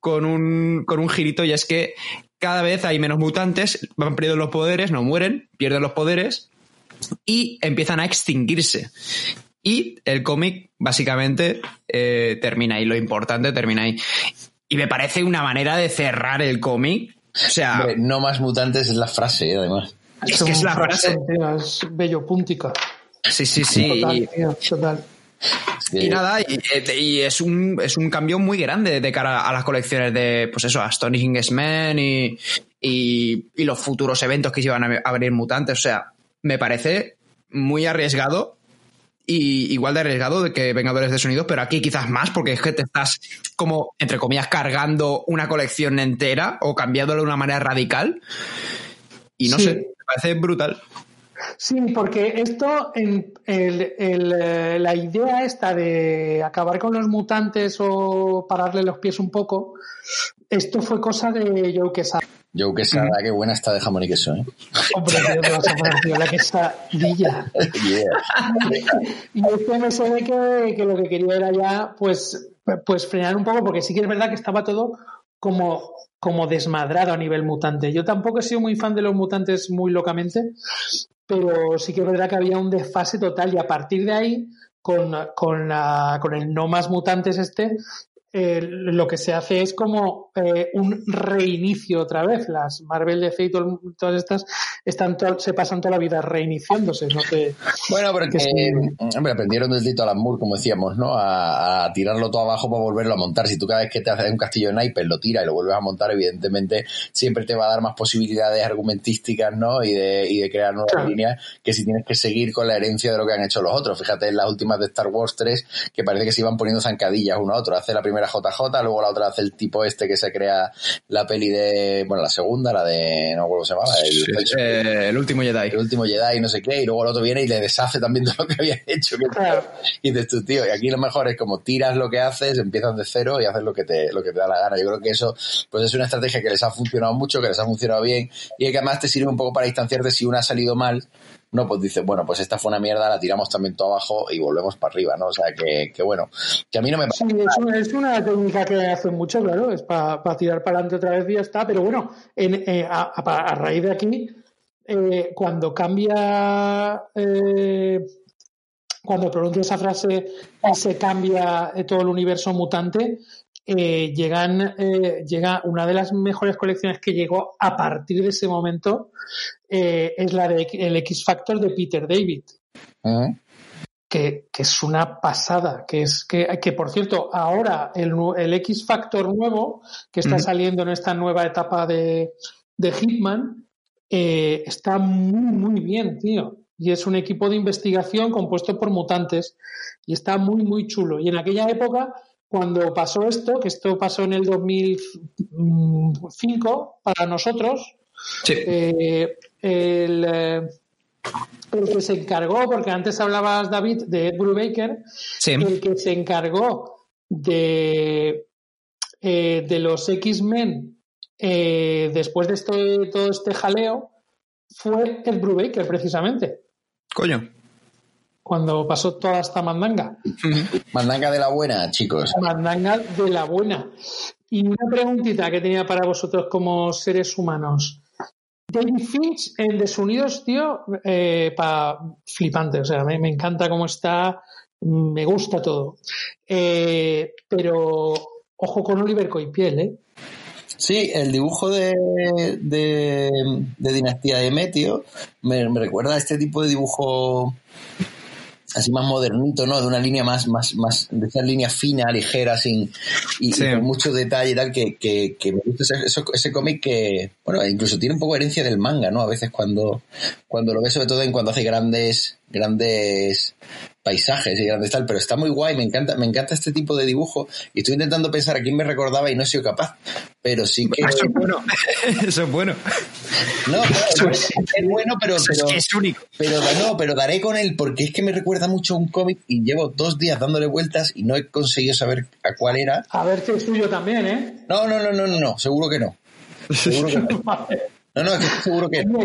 [SPEAKER 2] con un, con un girito y es que cada vez hay menos mutantes, van perdiendo los poderes, no mueren, pierden los poderes y empiezan a extinguirse. Y el cómic básicamente eh, termina ahí, lo importante termina ahí. Y me parece una manera de cerrar el cómic. O sea,
[SPEAKER 1] Hombre, no más mutantes es la frase, eh, además.
[SPEAKER 2] es que es la frase.
[SPEAKER 3] es bello puntica.
[SPEAKER 2] Sí, sí, sí.
[SPEAKER 3] Total,
[SPEAKER 2] y-
[SPEAKER 3] tío, total.
[SPEAKER 2] Y nada, y, es, un, es un cambio muy grande de cara a las colecciones de, pues eso, Astonishing X-Men y, y, los futuros eventos que se iban a abrir mutantes. O sea, me parece muy arriesgado y igual de arriesgado de que Vengadores de Sonido, pero aquí quizás más, porque es que te estás como, entre comillas, cargando una colección entera o cambiándola de una manera radical. Y no sé, me parece brutal.
[SPEAKER 3] Sí, porque esto, el, eh, la idea esta de acabar con los mutantes o pararle los pies un poco, esto fue cosa de Joe Quesada.
[SPEAKER 1] Joe Quesada, qué buena está de jamón y queso, ¿eh?
[SPEAKER 3] Hombre, Dios, tío, la quesadilla. y este me suena que, que lo que quería era ya, pues, pues frenar un poco, porque sí que es verdad que estaba todo como como desmadrado a nivel mutante. Yo tampoco he sido muy fan de los mutantes muy locamente, pero sí que es verdad que había un desfase total y a partir de ahí, con, con, con el no más mutantes este, eh, lo que se hace es como eh, un reinicio otra vez. Las Marvel DC y todas estas están se pasan toda la vida reiniciándose. ¿no?
[SPEAKER 1] bueno, pero que, hombre, aprendieron del Tito Alan Moore, como decíamos, ¿no? A, tirarlo todo abajo para volverlo a montar. Si tú cada vez que te haces un castillo de naipes lo tiras y lo vuelves a montar, evidentemente siempre te va a dar más posibilidades argumentísticas, ¿no? Y de, y de crear nuevas líneas que si tienes que seguir con la herencia de lo que han hecho los otros. Fíjate en las últimas de Star Wars 3, que parece que se iban poniendo zancadillas uno a otro. Hace la primera JJ, luego la otra hace el tipo este que se crea la peli de, bueno, la segunda, la de, no cómo se llamaba,
[SPEAKER 2] el, eh, el, último Jedi.
[SPEAKER 1] El último Jedi, no sé qué, y luego el otro viene y le deshace también de lo que había hecho. Y dices tú, tío, y aquí lo mejor es como tiras lo que haces, empiezas de cero y haces lo que te, lo que te da la gana. Yo creo que eso, pues es una estrategia que les ha funcionado mucho, que les ha funcionado bien y que además te sirve un poco para distanciarte si una ha salido mal, no, pues dice, bueno, pues esta fue una mierda, la tiramos también todo abajo y volvemos para arriba, ¿no? O sea, que, que bueno, que a mí no me
[SPEAKER 3] Sí, es una, técnica que hacen mucho, claro, es para tirar para adelante otra vez y ya está, pero bueno, en, eh, a, raíz de aquí, eh, cuando cambia... Eh, cuando pronuncio esa frase se cambia todo el universo mutante, eh, llegan, eh, llega una de las mejores colecciones que llegó a partir de ese momento, eh, es la de el X Factor de Peter David. Que, es una pasada, que es que, que por cierto, ahora el, el X Factor nuevo, que está saliendo en esta nueva etapa de, de Hitman, está muy, muy bien, tío. Y es un equipo de investigación compuesto por mutantes. Y está muy, muy chulo. Y en aquella época cuando pasó esto, que esto pasó en el 2005 para nosotros, eh, el, eh, el, que se encargó, porque antes hablabas, David, de Ed Brubaker, el que se encargó de, eh, de los X-Men después de este, todo este jaleo fue Ed Brubaker, precisamente.
[SPEAKER 2] Coño
[SPEAKER 3] cuando pasó toda esta mandanga.
[SPEAKER 1] mandanga de la buena, chicos.
[SPEAKER 3] Mandanga de la buena. Y una preguntita que tenía para vosotros como seres humanos. David Finch en Desunidos, tío, eh, pa, flipante. O sea, me, encanta cómo está, me gusta todo. Eh, pero ojo con Oliver Coipiel, ¿eh?
[SPEAKER 1] Sí, el dibujo de, de, Dinastía M, tío, me, me, recuerda a este tipo de dibujo así más modernito, ¿no? De una línea más, más, más, de esa línea fina, ligera, sin, y, con mucho detalle y tal, que, que, que me gusta ese, ese cómic que, bueno, incluso tiene un poco herencia del manga, ¿no? A veces cuando, cuando lo ves, sobre todo en cuando hace grandes, grandes paisajes y grandes tal, pero está muy guay, me encanta, me encanta este tipo de dibujo y estoy intentando pensar a quién me recordaba y no he sido capaz, pero sí que...
[SPEAKER 2] Eso es bueno, eso es bueno.
[SPEAKER 1] No, es, bueno, pero... pero
[SPEAKER 2] es único.
[SPEAKER 1] Pero no, pero daré con él porque es que me recuerda mucho a un cómic y llevo dos días dándole vueltas y no he conseguido saber a cuál era.
[SPEAKER 3] A ver si es tuyo también, ¿eh?
[SPEAKER 1] No, no, no, no, no, no seguro que no. Seguro que no. No, no, estoy seguro que no.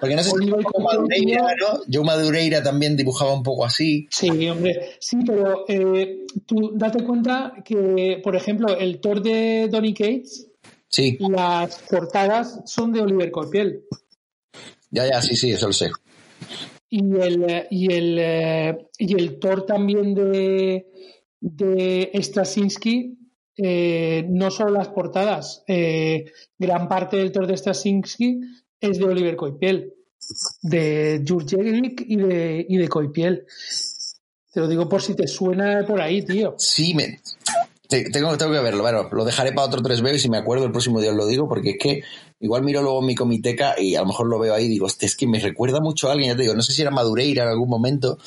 [SPEAKER 1] Porque no sé si Madureira, ¿no? Joe Madureira también dibujaba un poco así.
[SPEAKER 3] Sí, hombre. Sí, pero eh, tú date cuenta que, por ejemplo, el Thor de Donny Cates,
[SPEAKER 1] sí.
[SPEAKER 3] las portadas son de Oliver Copiel.
[SPEAKER 1] Ya, ya, sí, sí, eso lo sé.
[SPEAKER 3] Y el, y el, eh, y el Thor también de, de Straczynski eh, no solo las portadas, eh, gran parte del Thor de Straczynski es de Oliver Coipiel, de Jurjevic y de, y de Coipiel. Te lo digo por si te suena por ahí, tío.
[SPEAKER 1] Sí, me, tengo, tengo que verlo. Bueno, lo dejaré para otro 3B y si me acuerdo el próximo día os lo digo, porque es que igual miro luego mi comiteca y a lo mejor lo veo ahí y digo, es que me recuerda mucho a alguien, ya te digo, no sé si era Madureira en algún momento,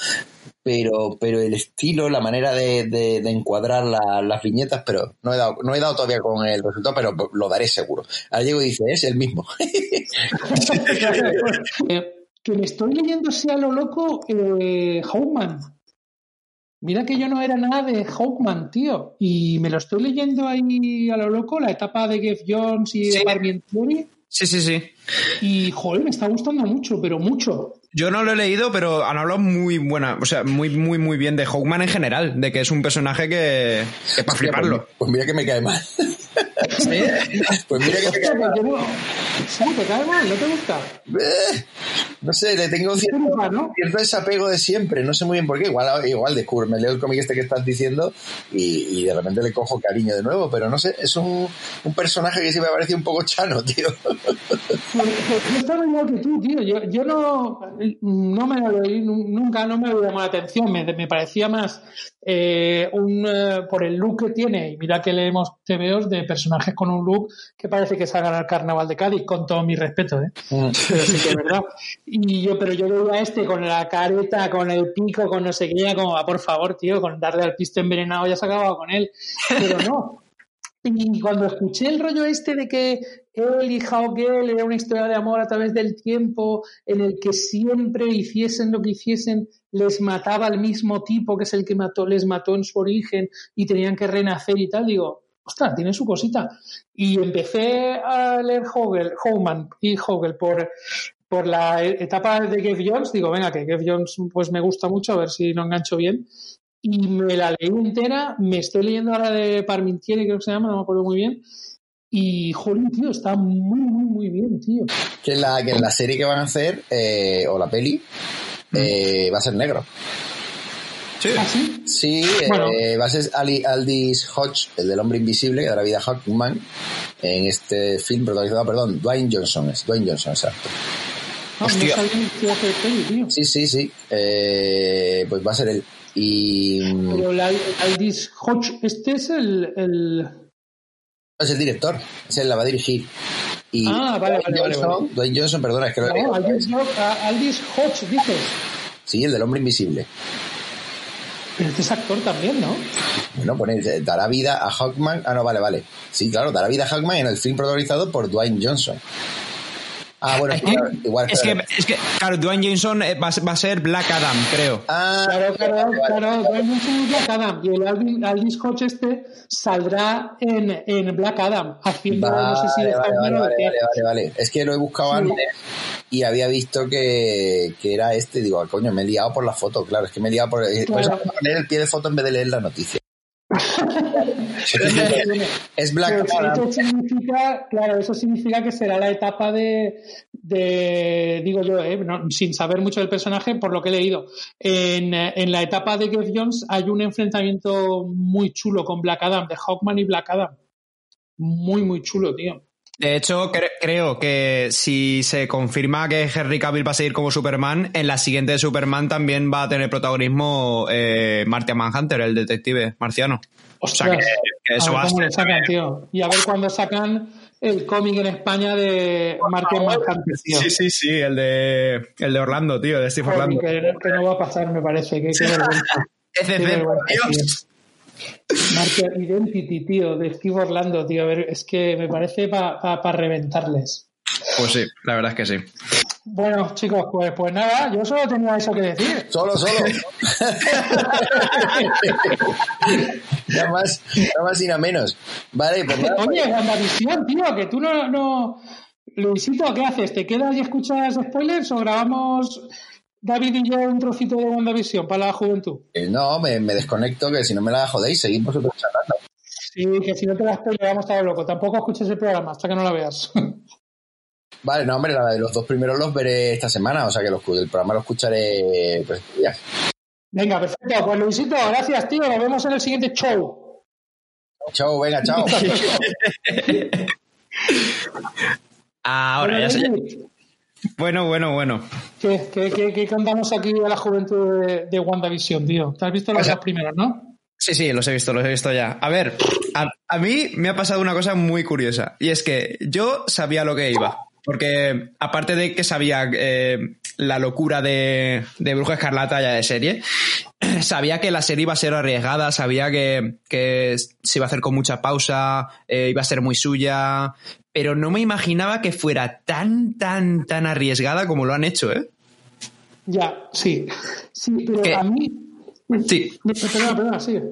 [SPEAKER 1] pero, pero el estilo, la manera de, de, encuadrar las viñetas, pero no he, dado, no he dado todavía con el resultado, pero lo daré seguro. Ahora llego y dice, es el mismo.
[SPEAKER 3] Eh, que me estoy leyendo sea lo loco eh, Mira que yo no era nada de Hawkman, tío. Y me lo estoy leyendo ahí a lo loco, la etapa de Jeff Jones y de Parmientieri.
[SPEAKER 2] Sí, sí, sí.
[SPEAKER 3] Y, joder, me está gustando mucho, pero mucho.
[SPEAKER 2] Yo no lo he leído, pero han hablado muy buena, o sea, muy, muy, muy bien de Hawkman en general, de que es un personaje que, que para fliparlo.
[SPEAKER 1] Pues, pues, mira que me cae mal. ¿Sí?
[SPEAKER 3] Pues mira que. ¿Te cae mal? ¿No te gusta?
[SPEAKER 1] Eh, no sé, le tengo cierto, cierto, desapego de siempre, no sé muy bien por qué. Igual, igual descubro, me leo el cómic este que estás diciendo y, y, de repente le cojo cariño de nuevo, pero no sé, es un, un personaje que sí me parece un poco chano, tío.
[SPEAKER 3] Yo estaba igual que tú, tío. Yo, yo no no me lo leí, nunca no me llamó la atención, me, me parecía más eh, un, eh, por el look que tiene, y mira que leemos TVOs de personajes con un look que parece que salgan al carnaval de Cádiz, con todo mi respeto, ¿eh? Mm. Pero sí que es verdad. Y yo, pero yo veo a este con la careta, con el pico, con no sé qué, como, ah, por favor, tío, con darle al pisto envenenado ya se ha acabado con él. Pero no, y cuando escuché el rollo este de que él y Hawkell era una historia de amor a través del tiempo, en el que siempre hiciesen lo que hiciesen, les mataba al mismo tipo que es el que mató, les mató en su origen y tenían que renacer y tal, digo, ostras, tiene su cosita. Y empecé a leer Hogel, Howman y Hogel por, por la etapa de Jeff Jones, digo, venga, que Jeff Jones pues me gusta mucho, a ver si lo engancho bien y me la leí entera. Me estoy leyendo ahora de Parmintieri, creo que se llama, no me acuerdo muy bien. Y, joder, tío, está muy, muy, muy bien, tío.
[SPEAKER 1] Que en la, que la serie que van a hacer, eh, o la peli, mm. eh, va a ser negro.
[SPEAKER 3] Sí. ¿Ah, sí?
[SPEAKER 1] Sí, eh, va a ser Aldis Hodge, el del hombre invisible, que da la vida a Hawkman, en este film protagonizado, perdón, Dwayne Johnson, es Dwayne Johnson, exacto.
[SPEAKER 3] Ah, Hostia.
[SPEAKER 1] Sí, sí, sí. pues va a ser él. Y...
[SPEAKER 3] Pero el Aldis Hodge, este es el, el...
[SPEAKER 1] Es el director, es el la va a dirigir. Y
[SPEAKER 3] ah, vale, vale, Johnson,
[SPEAKER 1] vale, Dwayne Johnson, perdona, es que
[SPEAKER 3] no,
[SPEAKER 1] lo
[SPEAKER 3] Aldis, Aldis Hodge, dices.
[SPEAKER 1] Sí, el del hombre invisible.
[SPEAKER 3] Pero este es actor también, ¿no?
[SPEAKER 1] Bueno, pone, dará vida a Hawkman. Ah, no, vale, vale. Sí, claro, dará vida a Hawkman en el film protagonizado por Dwayne Johnson. Ah, bueno,
[SPEAKER 2] es que, igual. Es que, es que, claro, Dwayne Johnson eh, va, va, a ser Black Adam, creo.
[SPEAKER 3] Ah, claro, claro, claro. Dwayne Johnson es Black Adam. Y el Aldis, Aldis Hodge este saldrá en, en Black Adam, haciendo, vale, no sé si
[SPEAKER 1] vale, vale, vale, vale, vale, Es que lo he buscado sí. antes y había visto que, que era este. Digo, coño, me he liado por la foto, claro. Es que me he liado por. Claro. Pues poner el pie de foto en vez de leer la noticia es Black
[SPEAKER 3] Eso significa, claro, eso significa que será la etapa de, de digo yo, eh, no, sin saber mucho del personaje, por lo que he leído. En, en, la etapa de Jeff Jones hay un enfrentamiento muy chulo con Black Adam, de Hawkman y Black Adam. Muy, muy chulo, tío.
[SPEAKER 2] De hecho, cre creo que si se confirma que Henry Cavill va a seguir como Superman, en la siguiente Superman también va a tener protagonismo eh, Martian Manhunter, el detective marciano.
[SPEAKER 3] Ostras, o sea que, que eso a ver cómo sacan, tío. Y a ver cuándo sacan el cómic en España de Manhunter, tío.
[SPEAKER 2] Sí, sí, sí, el de, el de Orlando, tío, de Steve Orlando.
[SPEAKER 3] Que, que, no va a pasar, me parece. Que,
[SPEAKER 2] sí.
[SPEAKER 3] Marker Identity, tío, de Steve Orlando, tío. A ver, es que me parece para pa, pa reventarles.
[SPEAKER 2] Pues sí, la verdad es que sí.
[SPEAKER 3] Bueno, chicos, pues, pues nada, yo solo tenía eso que decir.
[SPEAKER 1] Solo, solo. nada más, nada más y nada menos. Vale, pues nada.
[SPEAKER 3] Oye, WandaVision, tío, que tú no, no. Luisito, ¿qué haces? ¿Te quedas y escuchas spoilers o grabamos David y yo un trocito de WandaVision para la juventud?
[SPEAKER 1] Eh, no, me, me, desconecto, que si no me la jodéis, seguimos vosotros charlando.
[SPEAKER 3] Sí, que si no te la spoiler vamos a estar loco. Tampoco escuches el programa hasta que no la veas.
[SPEAKER 1] Vale, no, hombre, la de los dos primeros los veré esta semana, o sea que los, el programa lo escucharé pues ya.
[SPEAKER 3] Venga, perfecto. Pues Luisito, gracias, tío. Nos vemos en el siguiente show.
[SPEAKER 1] Chao, venga, chao.
[SPEAKER 2] Ahora ya se Bueno, bueno, bueno.
[SPEAKER 3] ¿Qué, qué, qué, qué contamos aquí a la juventud de, de WandaVision, tío? ¿Te has visto
[SPEAKER 2] O sea,
[SPEAKER 3] dos primeras, no?
[SPEAKER 2] Sí, sí, los he visto, los he visto ya. A ver, a, a mí me ha pasado una cosa muy curiosa y es que yo sabía lo que iba. Porque aparte de que sabía eh, la locura de, de Bruja Escarlata ya de serie, sabía que la serie iba a ser arriesgada, sabía que, que se iba a hacer con mucha pausa, eh, iba a ser muy suya, pero no me imaginaba que fuera tan, tan, tan arriesgada como lo han hecho, ¿eh?
[SPEAKER 3] Ya, sí. Sí, pero
[SPEAKER 2] ¿Qué?
[SPEAKER 3] a mí.
[SPEAKER 2] Sí.
[SPEAKER 3] Perdona, perdona, sigue.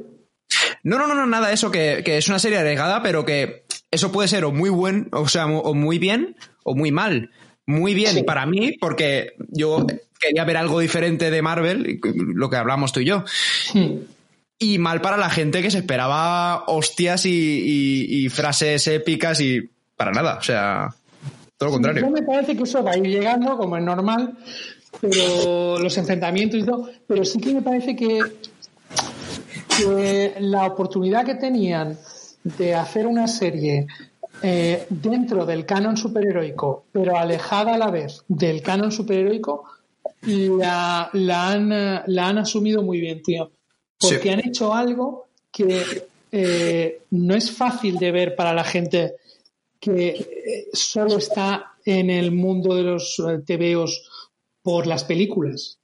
[SPEAKER 2] No, no, no, no, nada, eso que, que es una serie arriesgada, pero que eso puede ser o muy buen, o sea, o muy bien o muy mal. Muy bien
[SPEAKER 3] Sí.
[SPEAKER 2] para mí, porque yo quería ver algo diferente de Marvel, lo que hablamos tú y yo.
[SPEAKER 3] Hmm.
[SPEAKER 2] Y mal para la gente que se esperaba hostias y, y- y frases épicas y para nada, o sea, todo lo contrario.
[SPEAKER 3] me parece que eso va a ir llegando, como es normal, pero los enfrentamientos y todo, pero sí que me parece que, que la oportunidad que tenían de hacer una serie eh, dentro del canon superheroico, pero alejada a la vez del canon superheroico, la, la han, la han asumido muy bien, tío. Porque
[SPEAKER 2] Sí.
[SPEAKER 3] han hecho algo que eh, no es fácil de ver para la gente que eh, solo está en el mundo de los TVOs por las películas.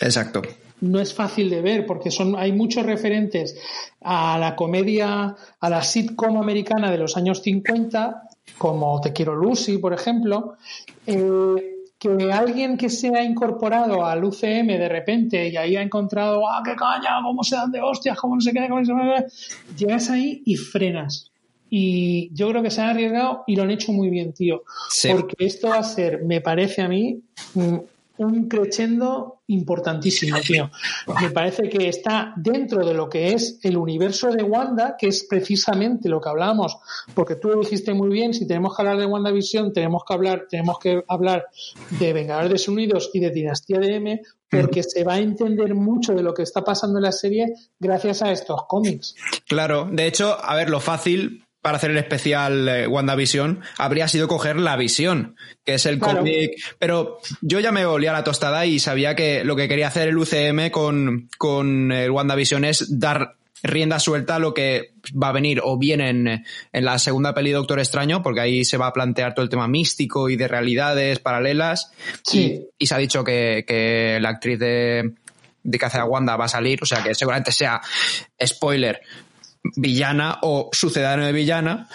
[SPEAKER 2] Exacto.
[SPEAKER 3] No es fácil de ver porque son, hay muchos referentes a la comedia, a la sitcom americana de los años 50, como Te quiero Lucy, por ejemplo, eh, que alguien que se ha incorporado al UCM de repente y ahí ha encontrado, ¡ah, qué caña! ¿Cómo se dan de hostias? ¿Cómo no se queda? ¿Cómo se? Llegas ahí y frenas. Y yo creo que se han arriesgado y lo han hecho muy bien, tío.
[SPEAKER 2] Sí.
[SPEAKER 3] Porque esto va a ser, me parece a mí, mm, un crescendo importantísimo, tío. Me parece que está dentro de lo que es el universo de Wanda, que es precisamente lo que hablamos, porque tú lo dijiste muy bien, si tenemos que hablar de WandaVision, tenemos que hablar, tenemos que hablar de Vengadores Desunidos y de Dinastía de M, porque se va a entender mucho de lo que está pasando en la serie gracias a estos cómics.
[SPEAKER 2] Claro, de hecho, a ver, lo fácil para hacer el especial eh, WandaVision habría sido coger la visión, que es el
[SPEAKER 3] Claro.
[SPEAKER 2] cómic. Pero yo ya me olía la tostada y sabía que lo que quería hacer el UCM con, con el WandaVision es dar rienda suelta a lo que va a venir o bien en, en la segunda peli Doctor Extraño, porque ahí se va a plantear todo el tema místico y de realidades paralelas.
[SPEAKER 3] Sí.
[SPEAKER 2] Y, y se ha dicho que, que la actriz de, de que hace a Wanda va a salir, o sea que seguramente sea spoiler villana o sucedáneo de villana.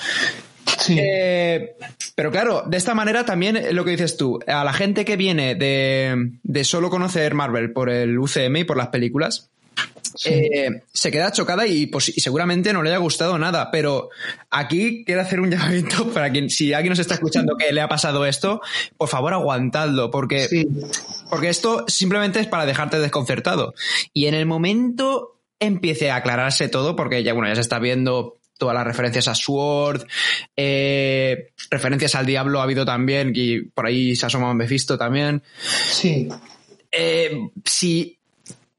[SPEAKER 3] Sí.
[SPEAKER 2] Eh, pero claro, de esta manera también eh, lo que dices tú, a la gente que viene de, de solo conocer Marvel por el UCM y por las películas, eh, se queda chocada y, pues, y seguramente no le haya gustado nada. Pero aquí quiero hacer un llamamiento para quien, si alguien nos está escuchando que le ha pasado esto, por favor aguantadlo, porque
[SPEAKER 3] Sí.
[SPEAKER 2] porque esto simplemente es para dejarte desconcertado. Y en el momento empiece a aclararse todo, porque ya, bueno, ya se está viendo todas las referencias a Sword, eh, referencias al Diablo ha habido también, y por ahí se asoma Mephisto también.
[SPEAKER 3] Sí.
[SPEAKER 2] Eh, si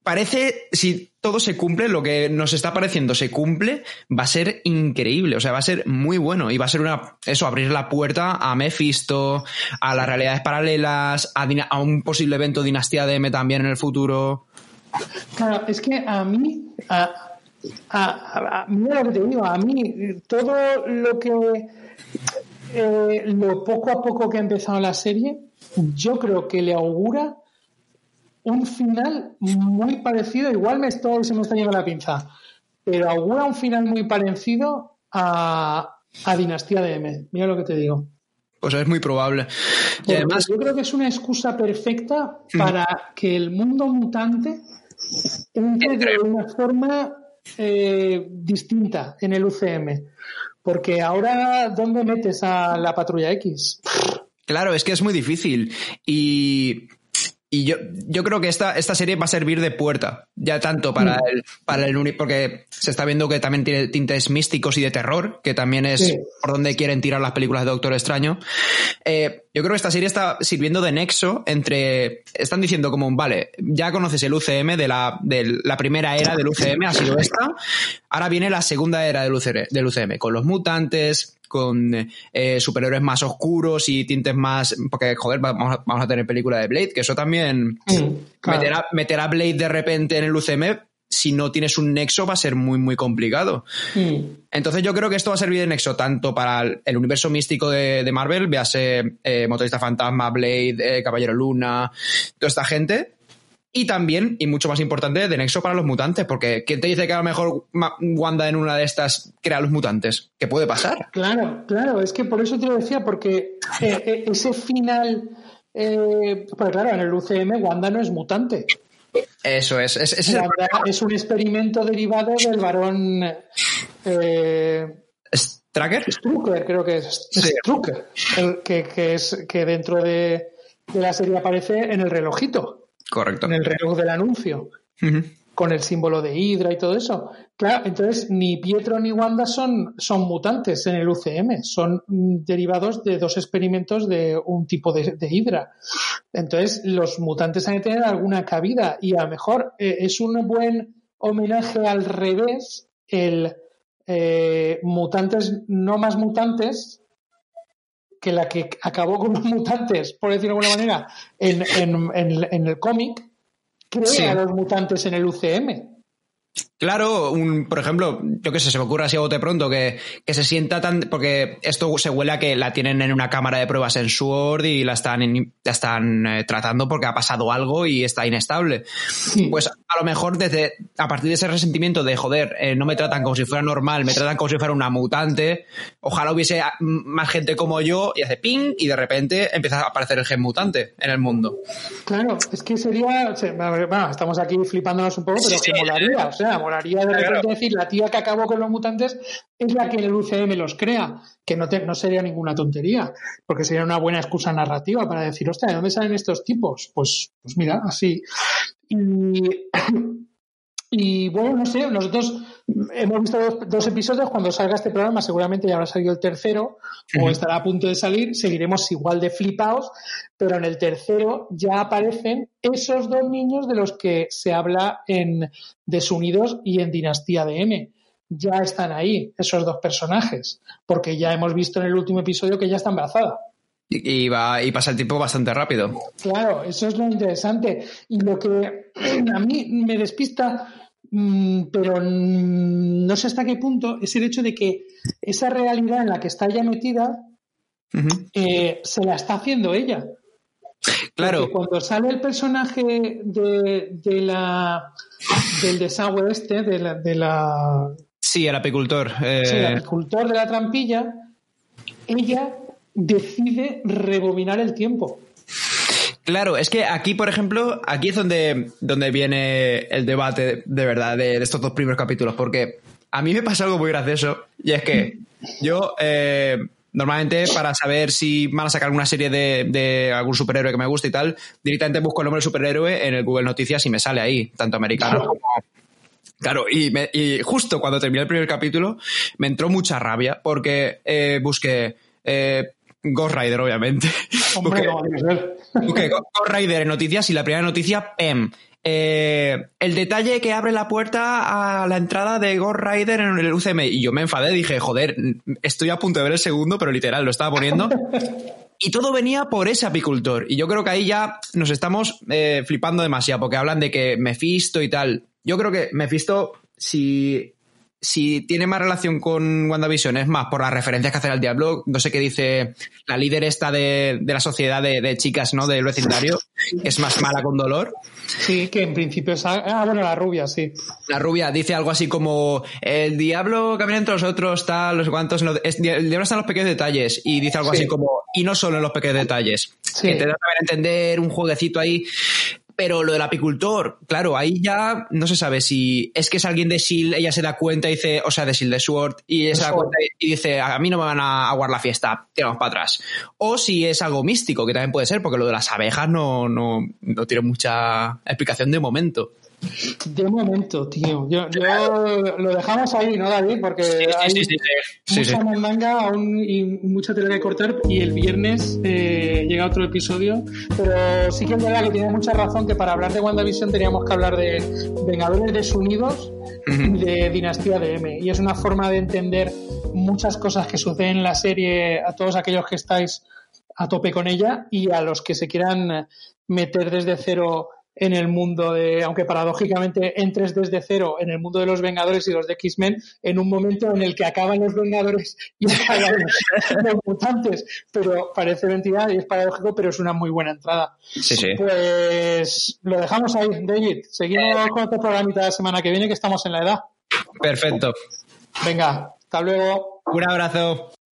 [SPEAKER 2] parece, si todo se cumple, lo que nos está pareciendo se cumple, va a ser increíble, o sea, va a ser muy bueno y va a ser una, eso, abrir la puerta a Mephisto, a las realidades paralelas, a, a un posible evento Dinastía de M también en el futuro.
[SPEAKER 3] Claro, es que a mí, a, a- a- mira lo que te digo, a mí todo lo que, eh, lo poco a poco que ha empezado la serie, yo creo que le augura un final muy parecido, igual me estoy, se me está yendo la pinza, pero augura un final muy parecido a, a Dinastía de M, mira lo que te digo.
[SPEAKER 2] Pues es muy probable. Y además,
[SPEAKER 3] yo creo que es una excusa perfecta para que el mundo mutante entre de una forma eh, distinta en el UCM. Porque ahora, ¿dónde metes a la patrulla X?
[SPEAKER 2] Claro, es que es muy difícil. Y, y yo, yo creo que esta, esta serie va a servir de puerta. Ya tanto para el, para el uni- porque se está viendo que también tiene tintes místicos y de terror, que también es
[SPEAKER 3] Sí.
[SPEAKER 2] por donde quieren tirar las películas de Doctor Extraño. Eh, yo creo que esta serie está sirviendo de nexo entre. Están diciendo como, vale, ya conoces el UCM de la, de la primera era del UCM, ha sido esta. Ahora viene la segunda era del UCM, del UCM con los mutantes, con eh, superhéroes más oscuros y tintes más. Porque, joder, vamos a, vamos a tener película de Blade, que eso también.
[SPEAKER 3] Mm, claro.
[SPEAKER 2] meter, a, meter a Blade de repente en el UCM, si no tienes un nexo, va a ser muy, muy complicado.
[SPEAKER 3] Mm.
[SPEAKER 2] Entonces yo creo que esto va a servir de nexo tanto para el, universo místico de, de Marvel, véase eh, Motorista Fantasma, Blade, eh, Caballero Luna, toda esta gente. Y también, y mucho más importante, de nexo para los mutantes, porque ¿quién te dice que a lo mejor Wanda en una de estas crea los mutantes? ¿Qué puede pasar?
[SPEAKER 3] Claro, claro, es que por eso te lo decía, porque eh, eh, ese final. Eh, pues claro, en el UCM Wanda no es mutante.
[SPEAKER 2] Eso es. es, es el-
[SPEAKER 3] Wanda es un experimento derivado del varón eh. Strucker, creo que es.
[SPEAKER 2] Sí.
[SPEAKER 3] Strucker, el que, que es que dentro de, de la serie aparece en el relojito,
[SPEAKER 2] Correcto.
[SPEAKER 3] en el reloj del anuncio. Con el símbolo de Hydra y todo eso. Claro, entonces ni Pietro ni Wanda son, son mutantes en el UCM, son mm, derivados de dos experimentos de un tipo de, de Hydra. Entonces los mutantes han de tener alguna cabida y a lo mejor eh, es un buen homenaje al revés el eh, mutantes no más mutantes que la que acabó con los mutantes, por decirlo de alguna manera, en, en- en- en el cómic, crea
[SPEAKER 2] Sí.
[SPEAKER 3] a los mutantes en el UCM.
[SPEAKER 2] Claro, un, por ejemplo, yo qué sé, se me ocurre así a bote pronto que, que se sienta tan. Porque esto se huele a que la tienen en una cámara de pruebas en Sword y la están, in- la están eh, tratando porque ha pasado algo y está inestable. Pues a lo mejor desde a partir de ese resentimiento de joder, eh, no me tratan como si fuera normal, me tratan como si fuera una mutante. Ojalá hubiese más gente como yo y hace ping y de repente empieza a aparecer el gen mutante en el mundo.
[SPEAKER 3] Claro, es que sería. se- bueno, estamos aquí flipándonos un poco, pero que molaría. O sea, molaría de repente
[SPEAKER 2] Claro.
[SPEAKER 3] decir la tía que acabó con los mutantes es la que en el UCM los crea. Que no, te- no sería ninguna tontería, porque sería una buena excusa narrativa para decir, hostia, ¿de dónde salen estos tipos? Pues, pues mira, así. Y, y bueno, no sé, nosotros hemos visto dos, dos episodios. Cuando salga este programa, seguramente ya habrá salido el tercero o estará a punto de salir. Seguiremos igual de flipados, pero en el tercero ya aparecen esos dos niños de los que se habla en Desunidos y en Dinastía de M. Ya están ahí, esos dos personajes, porque ya hemos visto en el último episodio que ya está embarazada.
[SPEAKER 2] Y, va, y pasa el tiempo bastante rápido.
[SPEAKER 3] Claro, eso es lo interesante. Y lo que a mí me despista, pero mm, no sé hasta qué punto, es el hecho de que esa realidad en la que está ella metida eh, se la está haciendo ella.
[SPEAKER 2] Claro.
[SPEAKER 3] Porque cuando sale el personaje de, de la del desagüe este, de la, de la
[SPEAKER 2] Sí, el apicultor. eh,
[SPEAKER 3] sí, el agricultor de la trampilla, ella decide rebobinar el tiempo.
[SPEAKER 2] Claro, es que aquí, por ejemplo, aquí es donde, donde viene el debate de verdad de, de estos dos primeros capítulos, porque a mí me pasa algo muy gracioso, y es que yo eh, normalmente para saber si van a sacar alguna serie de, de algún superhéroe que me guste y tal, directamente busco el nombre del superhéroe en el Google Noticias y me sale ahí, tanto americano como... Claro, y, me- y justo cuando terminé el primer capítulo me entró mucha rabia porque eh, busqué eh, Ghost Rider, obviamente.
[SPEAKER 3] Hombre,
[SPEAKER 2] Ghost Rider en noticias y la primera noticia, PEM. Eh, el detalle que abre la puerta a la entrada de Ghost Rider en el UCM. Y yo me enfadé, dije, joder, estoy a punto de ver el segundo, pero literal, lo estaba poniendo. Y todo venía por ese apicultor. Y yo creo que ahí ya nos estamos eh, flipando demasiado, porque hablan de que Mephisto y tal. Yo creo que Mephisto, si, si tiene más relación con WandaVision, es más por las referencias que hace al Diablo. No sé qué dice la líder esta de, de la sociedad de, de chicas, ¿no? Del vecindario, que es más mala con dolor.
[SPEAKER 3] Sí, que en principio es. Ah, bueno, la rubia, sí.
[SPEAKER 2] La rubia dice algo así como el diablo camina entre nosotros, tal, no sé cuántos. no- es- el diablo está en los pequeños detalles. Y dice algo
[SPEAKER 3] Sí.
[SPEAKER 2] así como, y no solo en los pequeños detalles.
[SPEAKER 3] Sí.
[SPEAKER 2] Que te da a entender un jueguecito ahí. Pero lo del apicultor, claro, ahí ya no se sabe si es que es alguien de S.H.I.E.L.D., ella se da cuenta y dice, o sea, de S.H.I.E.L.D., de SWORD, y ella se da cuenta y dice, a mí no me van a aguar la fiesta, tiramos para atrás. O si es algo místico, que también puede ser, porque lo de las abejas no, no, no tiene mucha explicación de momento.
[SPEAKER 3] De momento, tío. Yo, lo dejamos ahí, ¿no, David? Porque hay mucha mandanga aún y mucha tela que cortar y el viernes eh, llega otro episodio. Pero sí que es verdad que tiene mucha razón que para hablar de WandaVision teníamos que hablar de Vengadores desunidos y de Dinastía de M. Y es una forma de entender muchas cosas que suceden en la serie a todos aquellos que estáis a tope con ella y a los que se quieran meter desde cero en el mundo de, aunque paradójicamente entres desde cero en el mundo de los Vengadores y los de X-Men, en un momento en el que acaban los Vengadores y acaban los mutantes. Pero parece mentira y es paradójico, pero es una muy buena entrada.
[SPEAKER 2] Sí, sí.
[SPEAKER 3] Pues lo dejamos ahí, David. Seguimos con otro programita la semana que viene, que estamos en la edad.
[SPEAKER 2] Perfecto.
[SPEAKER 3] Venga, hasta luego.
[SPEAKER 2] Un abrazo.